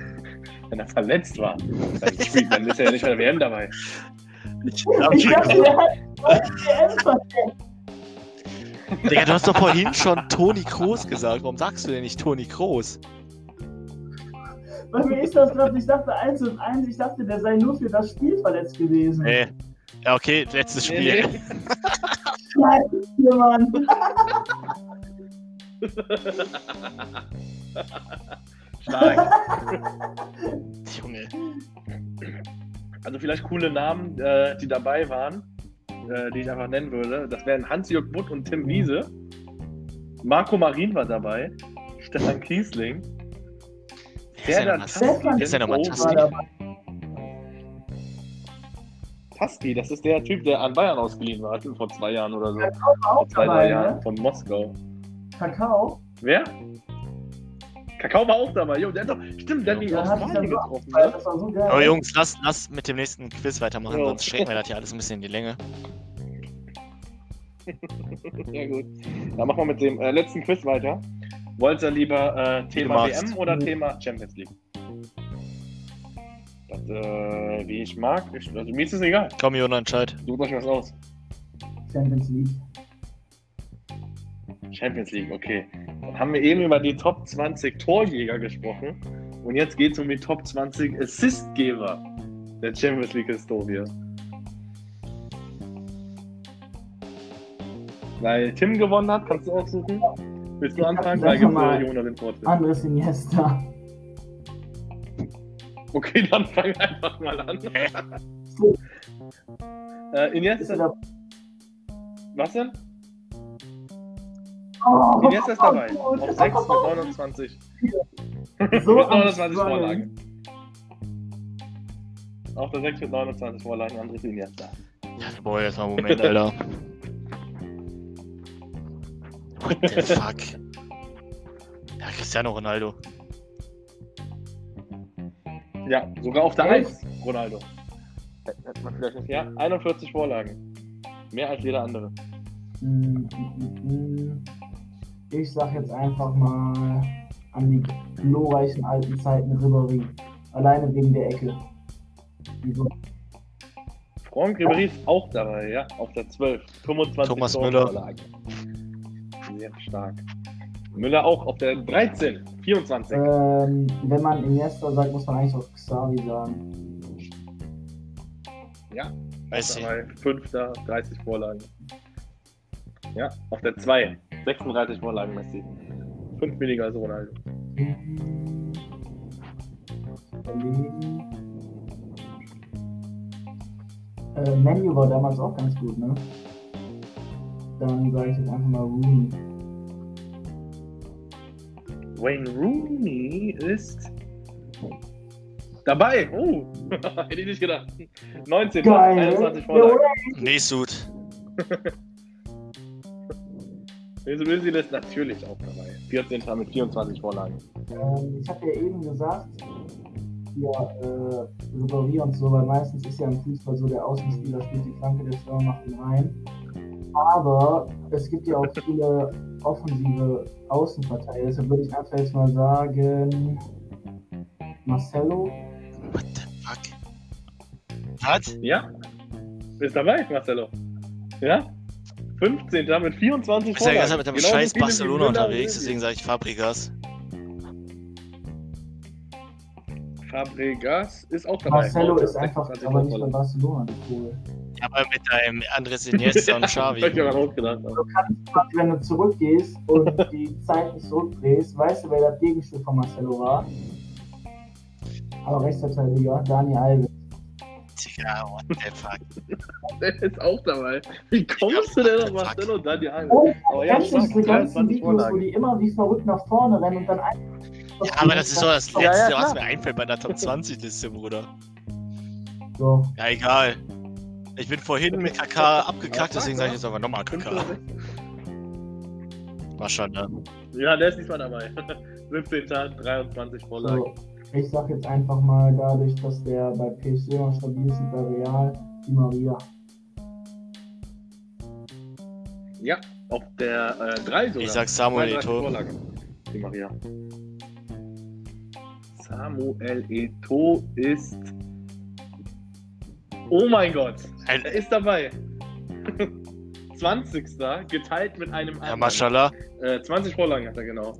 <laughs> wenn er verletzt war, dann, spielt, dann ist er ja nicht bei der WM dabei. Ich Ich dachte, der hat WM vergessen. Digga, du hast doch vorhin schon Toni Kroos gesagt. Warum sagst du denn nicht Toni Kroos? Bei mir ist das gerade, ich dachte 1 und 1, ich dachte, der sei nur für das Spiel verletzt gewesen. Nee. Ja, okay, letztes Spiel. Nee. Scheiße, Mann. Stark. Junge. Also vielleicht coole Namen, äh, die dabei waren, äh, die ich einfach nennen würde. Das wären Hans-Jörg Butt und Tim Wiese. Marco Marin war dabei. Stefan Kiesling. Wer? Tasti ist denn nochmal Tasti? Tasti, das ist der Typ, der an Bayern ausgeliehen war, vor zwei Jahren oder so. Kakao auch Zwei, drei dabei, Jahren ne? von Moskau. Kakao. Wer? Kakao war auch dabei. Jo, der hat doch, stimmt, der hat sich Australien getroffen. Ne? das war so geil. Aber Jungs, lass, lass mit dem nächsten Quiz weitermachen, Jo. sonst strecken wir das hier alles ein bisschen in die Länge. <laughs> Ja, gut. Dann machen wir mit dem äh, letzten Quiz weiter. Wollt ihr lieber äh, Thema. WM oder Mhm. Thema Champions League? Das, äh, wie ich mag. Ich, also mir ist es egal. Komm, Jona, entscheid. Sucht euch was aus. Champions League. Champions League, okay. Dann haben wir eben über die Top 20 Torjäger gesprochen. Und jetzt geht es um die Top 20 Assistgeber der Champions League-Historie. Weil Tim gewonnen hat, kannst du aussuchen. Willst du anfangen? Weil gibt äh, Jonas den Vortritt. Andres Iniesta. Okay, dann fang einfach mal an. <laughs> äh, Iniesta, was denn? Oh, Iniesta ist dabei. <laughs> gut. Auf 6 mit 29. <laughs> So mit am 29 Struggeln. Vorlagen. Auf der 6 mit 29 Vorlagen, Andres Iniesta. Boah, jetzt mal einen Moment, Alter. What the fuck? Ja, Cristiano Ronaldo. Ja, sogar auf der Echt? 1, Ronaldo. Hätte man vielleicht nicht. Ja, 41 Vorlagen. Mehr als jeder andere. Mm, mm, mm. Ich sag jetzt einfach mal an die glorreichen alten Zeiten Ribéry. Alleine wegen der Ecke. Wieso? Franck Ribéry ist auch dabei, ja, auf der 12. 25 Thomas Torvorlagen. Sehr stark. Müller auch auf der 13. 24. Ähm, wenn man Iniesta sagt, muss man eigentlich auch Xavi sagen. ja, Weiß ich. dabei. Fünfter, 30 Vorlagen. Ja, auf der 2. 36 Vorlagen Messi. 5 weniger als Ronaldo. Äh, Menu war damals auch ganz gut, ne? Dann sage ich jetzt einfach mal Rooney. Wayne Rooney ist dabei. Oh, <laughs> hätte ich nicht gedacht. 19, Geil. 21 Vorlagen. Nee, Sud. <laughs> Mesut Özil ist natürlich auch dabei. 14. mit 24 Vorlagen. Ähm, ich habe ja eben gesagt, ja, äh, Ribéry und so, weil meistens ist ja im Fußball so, der Außenspieler spielt die Flanke, der Stürmer macht ihn rein. Aber es gibt ja auch viele offensive Außenverteidiger. Deshalb würde ich einfach jetzt mal sagen, Marcelo. What the fuck? Was? Ja? Ist dabei, Marcelo. Ja? 15. mit 24 Ich bin ja ganz mit dem Genauso scheiß viele wie Barcelona unterwegs, deswegen sage ich Fabregas. Fabregas ist auch dabei. Marcelo ist einfach 26 aber nicht bei. Barcelona cool. Ja, aber mit deinem Andres Iniesta und <laughs> Hab ich Xavi. mir auch gedacht. Du kannst, wenn du zurückgehst und die Zeiten zurückdrehst, weißt du, wer das Gegenstück von Marcelo war? Aber Rechtsverteidiger, Dani Alves. Digga, what the fuck? <laughs> Der ist auch dabei. Wie kommst du denn auf Marcelo und Dani Alves? Und Aber ja, ganzen 23 Videos, wo Vorlagen. die immer wie verrückt nach vorne rennen und dann einfach. Ja, aber das ist doch das Ja, ja, Letzte, klar. was mir einfällt bei der Top 20-Liste, Bruder. So. Ja, egal. Ich bin vorhin mit KK abgekackt, Ja, deswegen sag sage ich jetzt aber nochmal KK. War schon, ne? Ja, der ist nicht mal dabei. <laughs> 17. 23 Vorlagen. so. Ich sag jetzt einfach mal dadurch, dass der bei PSG noch stabil ist und bei Real, die Maria. Ja, auf der äh, 3 sogar. Ich sag Samuel 32 Eto'o. Vorlagen. Die Maria. Samuel Eto ist Oh mein Gott. Ein, Er ist dabei. <laughs> 20. geteilt mit einem ja, anderen. Mashallah. Äh, 20 Vorlagen hat er genau.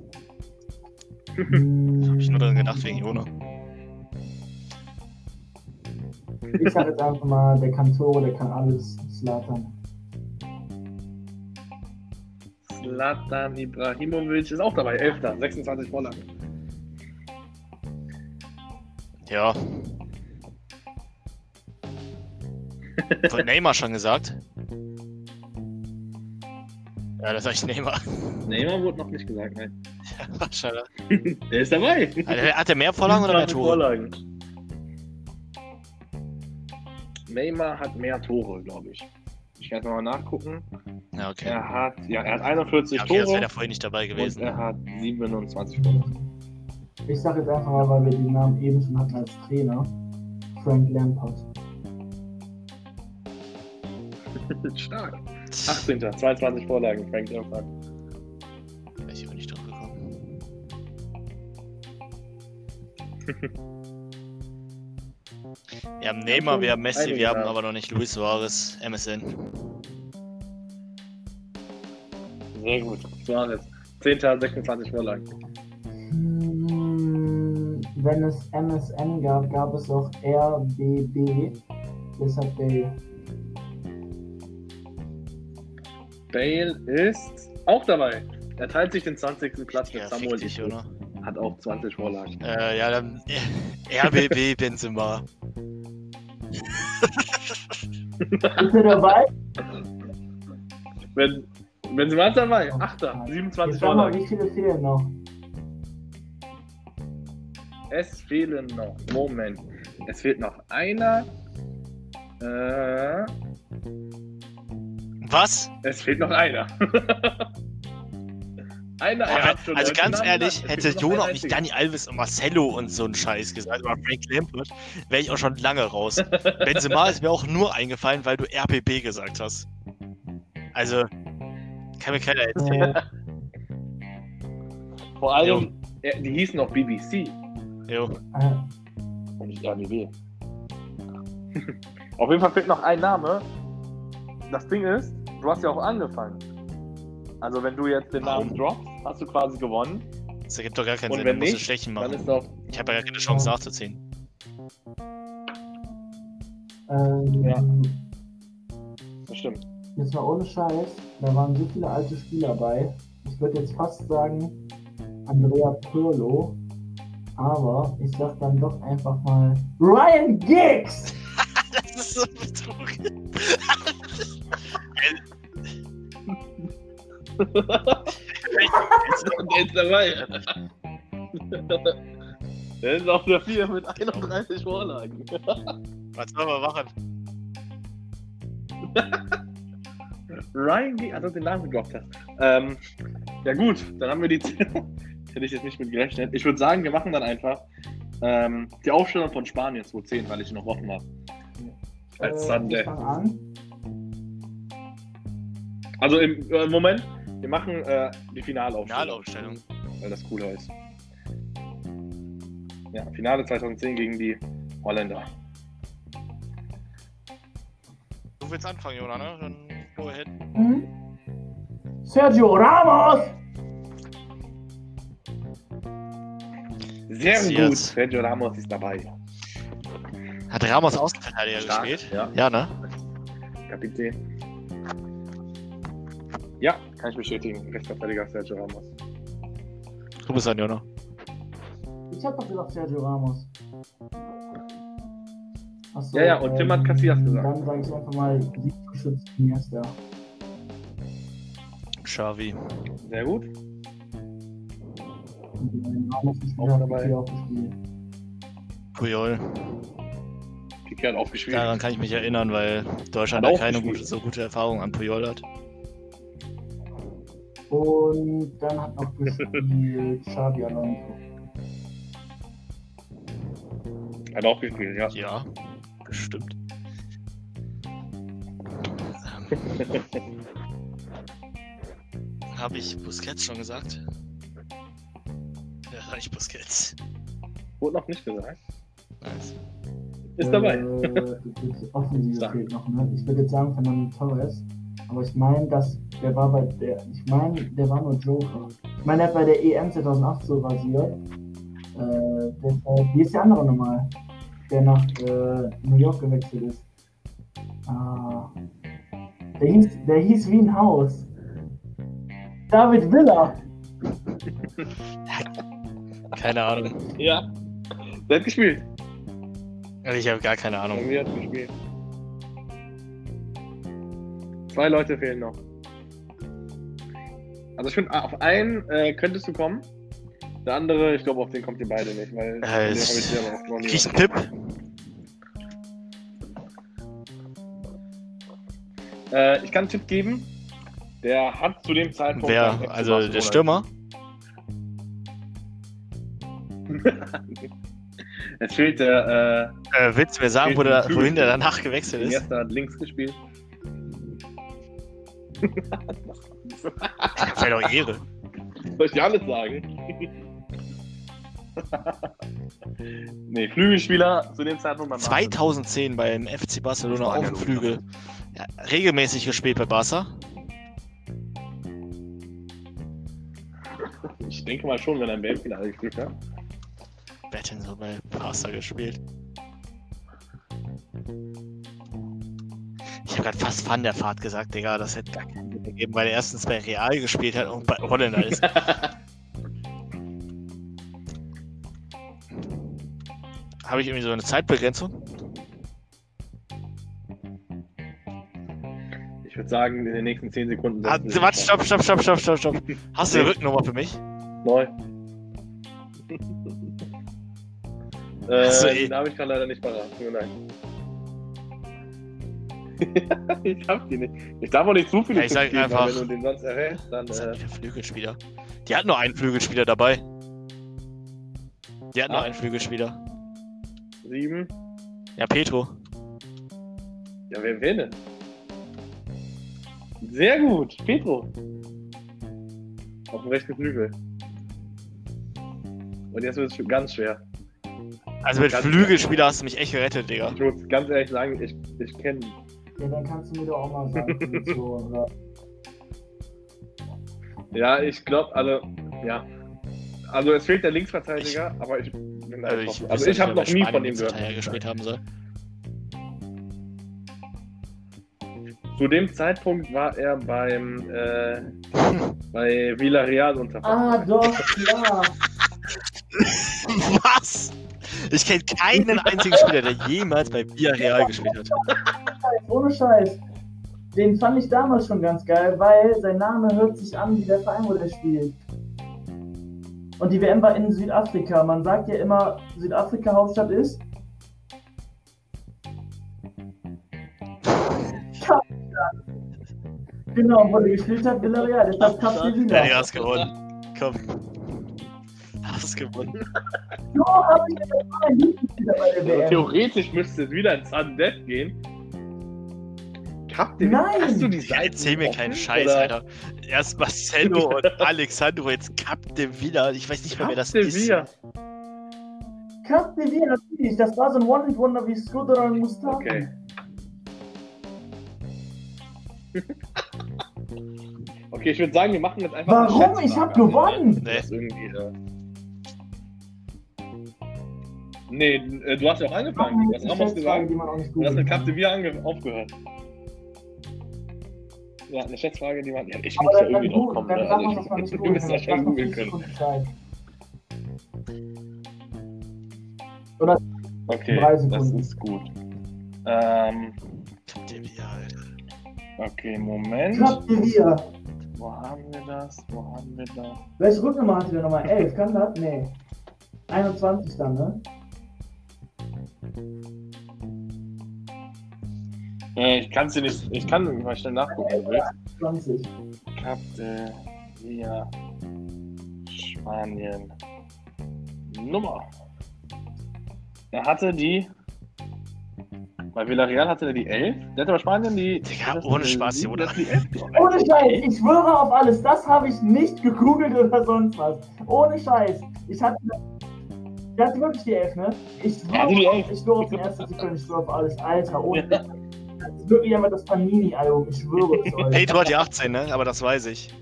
<laughs> <laughs> Ich nur dran gedacht wegen Jona. Ich sag jetzt einfach mal, der kann Tore, der kann alles. Slatan. Zlatan Ibrahimovic ist auch dabei. 11. 26 Vorlagen. Ja. Von Neymar schon gesagt. Ja, das sag ich Neymar. Neymar wurde noch nicht gesagt, nein. <laughs> <laughs> Der ist dabei. Also, Hat er mehr Vorlagen oder mehr 27 Tore? Vorlagen. Neymar hat mehr Tore, glaube ich. Ich kann jetzt mal nachgucken. Ja, okay. Er hat, ja, er hat 41 Ja, okay, das wäre Tore vorhin nicht dabei und gewesen. er hat 27 Vorlagen. Ich sag jetzt einfach mal, weil wir den Namen eben schon hatten als Trainer. Frank Lampard. <laughs> Stark. 18. 22 Vorlagen, Frank Lampard. <laughs> Wir haben Neymar, wir haben Messi, wir haben aber noch nicht Luis Suarez, MSN. Sehr gut. Suarez. 10. 26 Vorlagen. Hm, wenn es MSN gab, gab es auch RBB. Deshalb Bale. Bale ist auch dabei. Er teilt sich den 20. Platz mit Ja, Samuel fick dich, oder? Hat auch 20 Vorlagen. Äh, ja, dann äh, RBB Benzema. Ist er dabei? Wenn, wenn Sie mal dabei. 8. Jetzt 27 sag mal, Vorlagen. wie viele fehlen noch? Es fehlen noch. Moment. Es fehlt noch einer. Äh, Was? es fehlt noch einer. <laughs> einer. hat schon also deutsche ganz ehrlich, hätte ein auch nicht. Dani Alves und Marcelo und so einen Scheiß gesagt, aber Frank Lampard, wäre ich auch schon lange raus. <laughs> Benzema ist mir auch nur eingefallen, weil du RBB gesagt hast. Also, kann mir keiner erzählen. Äh, Vor allem, er, die hießen noch BBC Jo. und nicht RBB. <laughs> Auf jeden Fall fehlt noch ein Name. Das Ding ist, du hast ja auch angefangen. Also wenn du jetzt den Namen droppst, hast du quasi gewonnen. Das ergibt doch gar keinen Und Sinn, wenn du musst es nicht, Stechen Dann machen. ist doch. Ich habe ja gar keine Chance nachzuziehen. ähm, Ja. Das stimmt. Jetzt mal ohne Scheiß, da waren so viele alte Spieler bei. Ich würde jetzt fast sagen Andrea Pirlo, aber ich sag dann doch einfach mal Ryan Giggs! <laughs> Das ist so ein Der ist dabei. Der ist auf der 4 mit 31 Vorlagen. Was soll man machen? <laughs> Ryan Giggs, also den Namen gedroppt hast. Ähm, ja gut, dann haben wir die 10. <laughs> Hätte ich jetzt nicht mit gerechnet. Ich würde sagen, wir machen dann einfach ähm, die Aufstellung von Spanien 2010, weil ich noch offen habe. Als Äh, Sunday. ich fang an. Also im äh, Moment, wir machen äh, die Finalaufstellung. Finalaufstellung. Weil das cooler ist. Ja, Finale 2010 gegen die Holländer. Du willst anfangen, Jona, ne? Dann go ahead. Hm? Sergio Ramos! Sehr gut. jetzt. Sergio Ramos ist dabei. Hat Ramos Außenverteidiger Stark, gespielt? Ja, Ja, ne? Kapitän. Ja, kann ich bestätigen. Rechtsverteidiger Sergio Ramos. Du bist an, Jona. Ich hab doch gesagt Sergio Ramos. Achso, Ja, ja, und Tim hat Casillas gesagt. Dann sage ich einfach mal Sieggeschützt Iniesta. Xavi. Sehr gut. Ramos ist Auch dabei. dabei. auch gespielt. Puyol. Kiki hat aufgespielt. Daran kann ich mich erinnern, weil Deutschland auch keine gute, so gute Erfahrung an Puyol hat. Und dann hat noch gespielt <laughs> Xabi Alonso. Hat auch gespielt, ja. Ja, bestimmt. Ähm, <laughs> Habe ich Busquets schon gesagt? Ja, ich Busquets. Wurde noch nicht gesagt. Nice. Ist dabei. Äh, Offensive Sag. fehlt noch, ne? Ich würde jetzt sagen Fernando Torres. Aber ich meine, dass der war bei der. Ich meine, der war nur Joker. Ich meine, der hat bei der EM 2008 so rasiert. Äh, der, äh, wie ist der andere nochmal? Der nach äh, New York gewechselt ist. Ah. Der hieß, der hieß wie ein Haus. David Villa. Keine Ahnung. Ja. Der hat gespielt. Also ich habe gar keine Ahnung. Bei mir hat gespielt. Zwei Leute fehlen noch. Also ich finde, auf einen äh, könntest du kommen. Der andere, ich glaube, auf den kommt ihr beide nicht, weil Äh, den ich- selber auch noch nie. Einen Tipp? Äh, ich kann einen Tipp geben. Der hat zu dem Zeitpunkt. Wer? Also Barcelona der Stürmer? <laughs> Es fehlt der, Äh, willst du mir sagen, wo der, wohin der danach gewechselt äh, ist? Iniesta hat links gespielt. Wäre doch Ehre. Soll ich dir alles sagen? nee, Flügelspieler zu dem Zeitpunkt beim 2010 beim FC Barcelona auf dem Flügel. Ja, regelmäßig gespielt bei Barca. Ich denke mal schon, wenn er im Weltfinale gespielt hat. Wer hat denn so bei Barca gespielt? Habe gerade fast Van der Fahrt gesagt, Digga. Das hätte gar keinen Sinn gegeben, weil er erstens bei Real gespielt hat und bei Holländer ist. <laughs> Habe ich irgendwie so eine Zeitbegrenzung? Ich würde sagen, in den nächsten 10 Sekunden. Ah, warte, den stopp, stopp, stopp, stopp, stopp, stopp. <laughs> Hast du eine. Rücknummer für mich? Neu. <laughs> Äh, eh. da habe ich gerade leider nicht parat. Leid. <laughs> ich hab die nicht. Ich darf auch nicht zu viele Ja, ich sag geben, einfach- wenn du den sonst errätst, dann. Was hat Äh, die für Flügelspieler? Die hat nur einen Flügelspieler dabei. Die hat nur Ah. einen Flügelspieler. sieben. Ja, Petro. Ja, wer, wer denn? Sehr gut, Petro. Auf dem rechten Flügel. Und jetzt wird es ganz schwer. Also mit Ganz- Flügelspieler hast du mich echt gerettet, Digga. Ich muss ganz ehrlich sagen, ich, ich kenne Ja, dann kannst du mir doch auch mal sagen, oder? <laughs> Ja, ich glaube, also, ja. Also es fehlt der Linksverteidiger, aber ich bin Also einfach. ich, Also ich habe noch nie von ihm gehört. Gespielt haben soll. Zu dem Zeitpunkt war er beim äh, <laughs> bei Villarreal unter. Ah, doch, klar. <laughs> Was? Ich kenne keinen einzigen Spieler, der jemals bei Villarreal gespielt hat. Ohne Scheiß. Den fand ich damals schon ganz geil, weil sein Name hört sich an wie der Verein, wo der spielt. Und die WM war in Südafrika. Man sagt ja immer, Südafrika Hauptstadt ist. Genau, wo der gespielt hat, Villarreal. Deshalb Cup Ja, Sevilla. du hast gewonnen. Komm. <laughs> bei der Also theoretisch müsste es wieder ins Undead gehen. Habt ihr, Nein! Hast du die Seite erzähl mir keinen Scheiß, oder? Alter. Erst Marcelo <laughs> und Alexandro, jetzt Cap de Villa. Ich weiß nicht mehr, wer das de ist. Cup Sevilla, natürlich. Das war so ein One-Hit-Wonder wie Scudder und Mustafa. Okay. <laughs> Okay, ich würde sagen, wir machen jetzt einfach. Warum? Ich hab gewonnen! Ende. Das irgendwie, äh... Nee, äh, du hast ja auch angefangen. Was haben wir gesagt? die man auch nicht Du gut hast mit Cap de Villa ange aufgehört. Ja, eine Schätzfrage, die man. Ja, ich muss ja irgendwie drauf kommen. dann Ne? Also man nicht ich, du kann. das schon googeln können. Zeit. Okay, das ist gut. Ähm, okay, Moment. Cup Sevilla. Wo haben wir das? Wo haben wir das? Welche Rücknummer hat die denn nochmal? 11, kann das? Nee. 21 dann, ne? Äh, ich kann es dir nicht. Ich kann mal schnell nachgucken, wenn du willst. 20. Cap de Villa, Spanien. Nummer. Er hatte die. Bei Villarreal hatte er die 11. Der hatte bei Spanien die. Digga, ohne Spaß, Junge. das die 11. Ohne Scheiß, ich schwöre auf alles, das habe ich nicht gegoogelt oder sonst was. Ohne Scheiß. Ich hatte, Der hatte wirklich die Elf, ne? Ich Er hatte die schwöre, Elf. ich schwöre auf den ersten Sekunde, ich schwöre auf alles. Alter, ohne. Das ist wirklich einfach das Panini-Album, ich schwöre es euch. Pedro hat die 18, ne? Aber das weiß ich.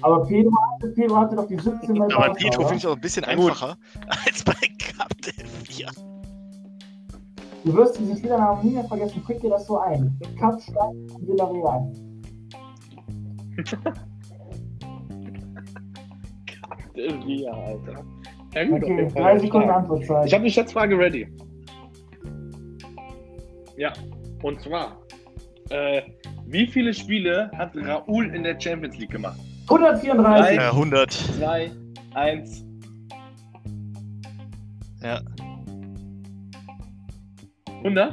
Aber Pedro hatte, Pedro hatte doch die 17 bei Aber Pedro finde ich auch ein bisschen Ja, gut. einfacher als bei Captain 4. Du wirst diesen Spielernamen nie mehr vergessen, präg dir das so ein. Kapstadt Villarreal. <laughs> Ja, Alter. Ja, gut, auf Okay, jeden Fall. drei Sekunden. Antwortzeit. Ich habe die Schätzfrage ready. Ja, und zwar, äh, wie viele Spiele hat Raoul in der Champions League gemacht? 134. Äh, 100. 2, 1. Ja. 100?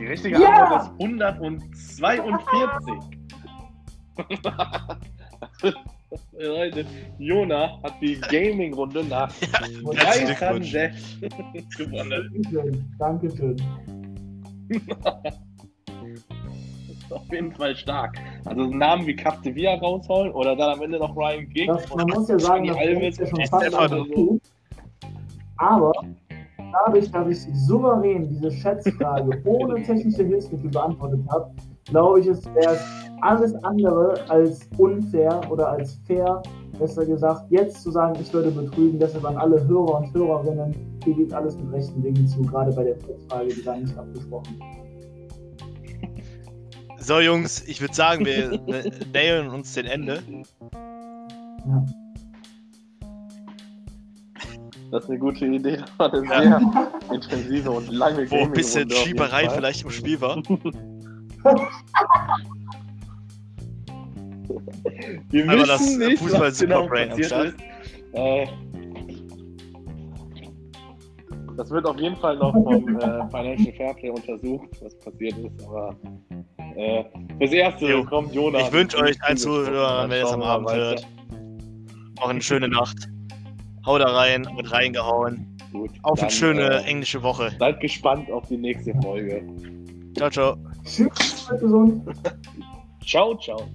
Die richtige Ja! Antwort ist 142. <laughs> Leute, Jona hat die <laughs> Gaming-Runde nach Glückwunsch. Transactions <laughs> gewonnen. Dankeschön. Ist auf jeden Fall stark. Also Namen wie Captivia rausholen oder dann am Ende noch Ryan Giggs. Das, man muss ja sagen, das Alves ist ja schon fast so. Aber dadurch, dass ich souverän diese Schätzfrage ohne technische Hilfsmittel beantwortet habe, glaube ich, es wäre alles andere als unfair oder als fair, besser gesagt, jetzt zu sagen, ich würde betrügen. Deshalb an alle Hörer und Hörerinnen, hier geht alles mit rechten Dingen zu, gerade bei der Schätzfrage, die da nicht abgesprochen wird. So, Jungs, ich würde sagen, wir nähern uns den Ende. Ja. Das ist eine gute Idee. Das war eine sehr intensive und lange Wo ein bisschen Schieberei vielleicht im Spiel war. <laughs> <laughs> Wir wissen das nicht, Fußball was genau passiert ist. Äh, das wird auf jeden Fall noch vom äh, Financial Fairplay untersucht, was passiert ist. Aber äh, fürs Erste Jo. kommt Jonas. Ich wünsche euch allen. Zuhörern, wenn ihr es am Abend hört, noch eine schöne Nacht. Hau da rein, mit reingehauen. Gut, Auf eine dann, schöne äh, englische Woche. Seid gespannt auf die nächste Folge. Ciao, ciao. Tschüss. <laughs> Ciao, ciao.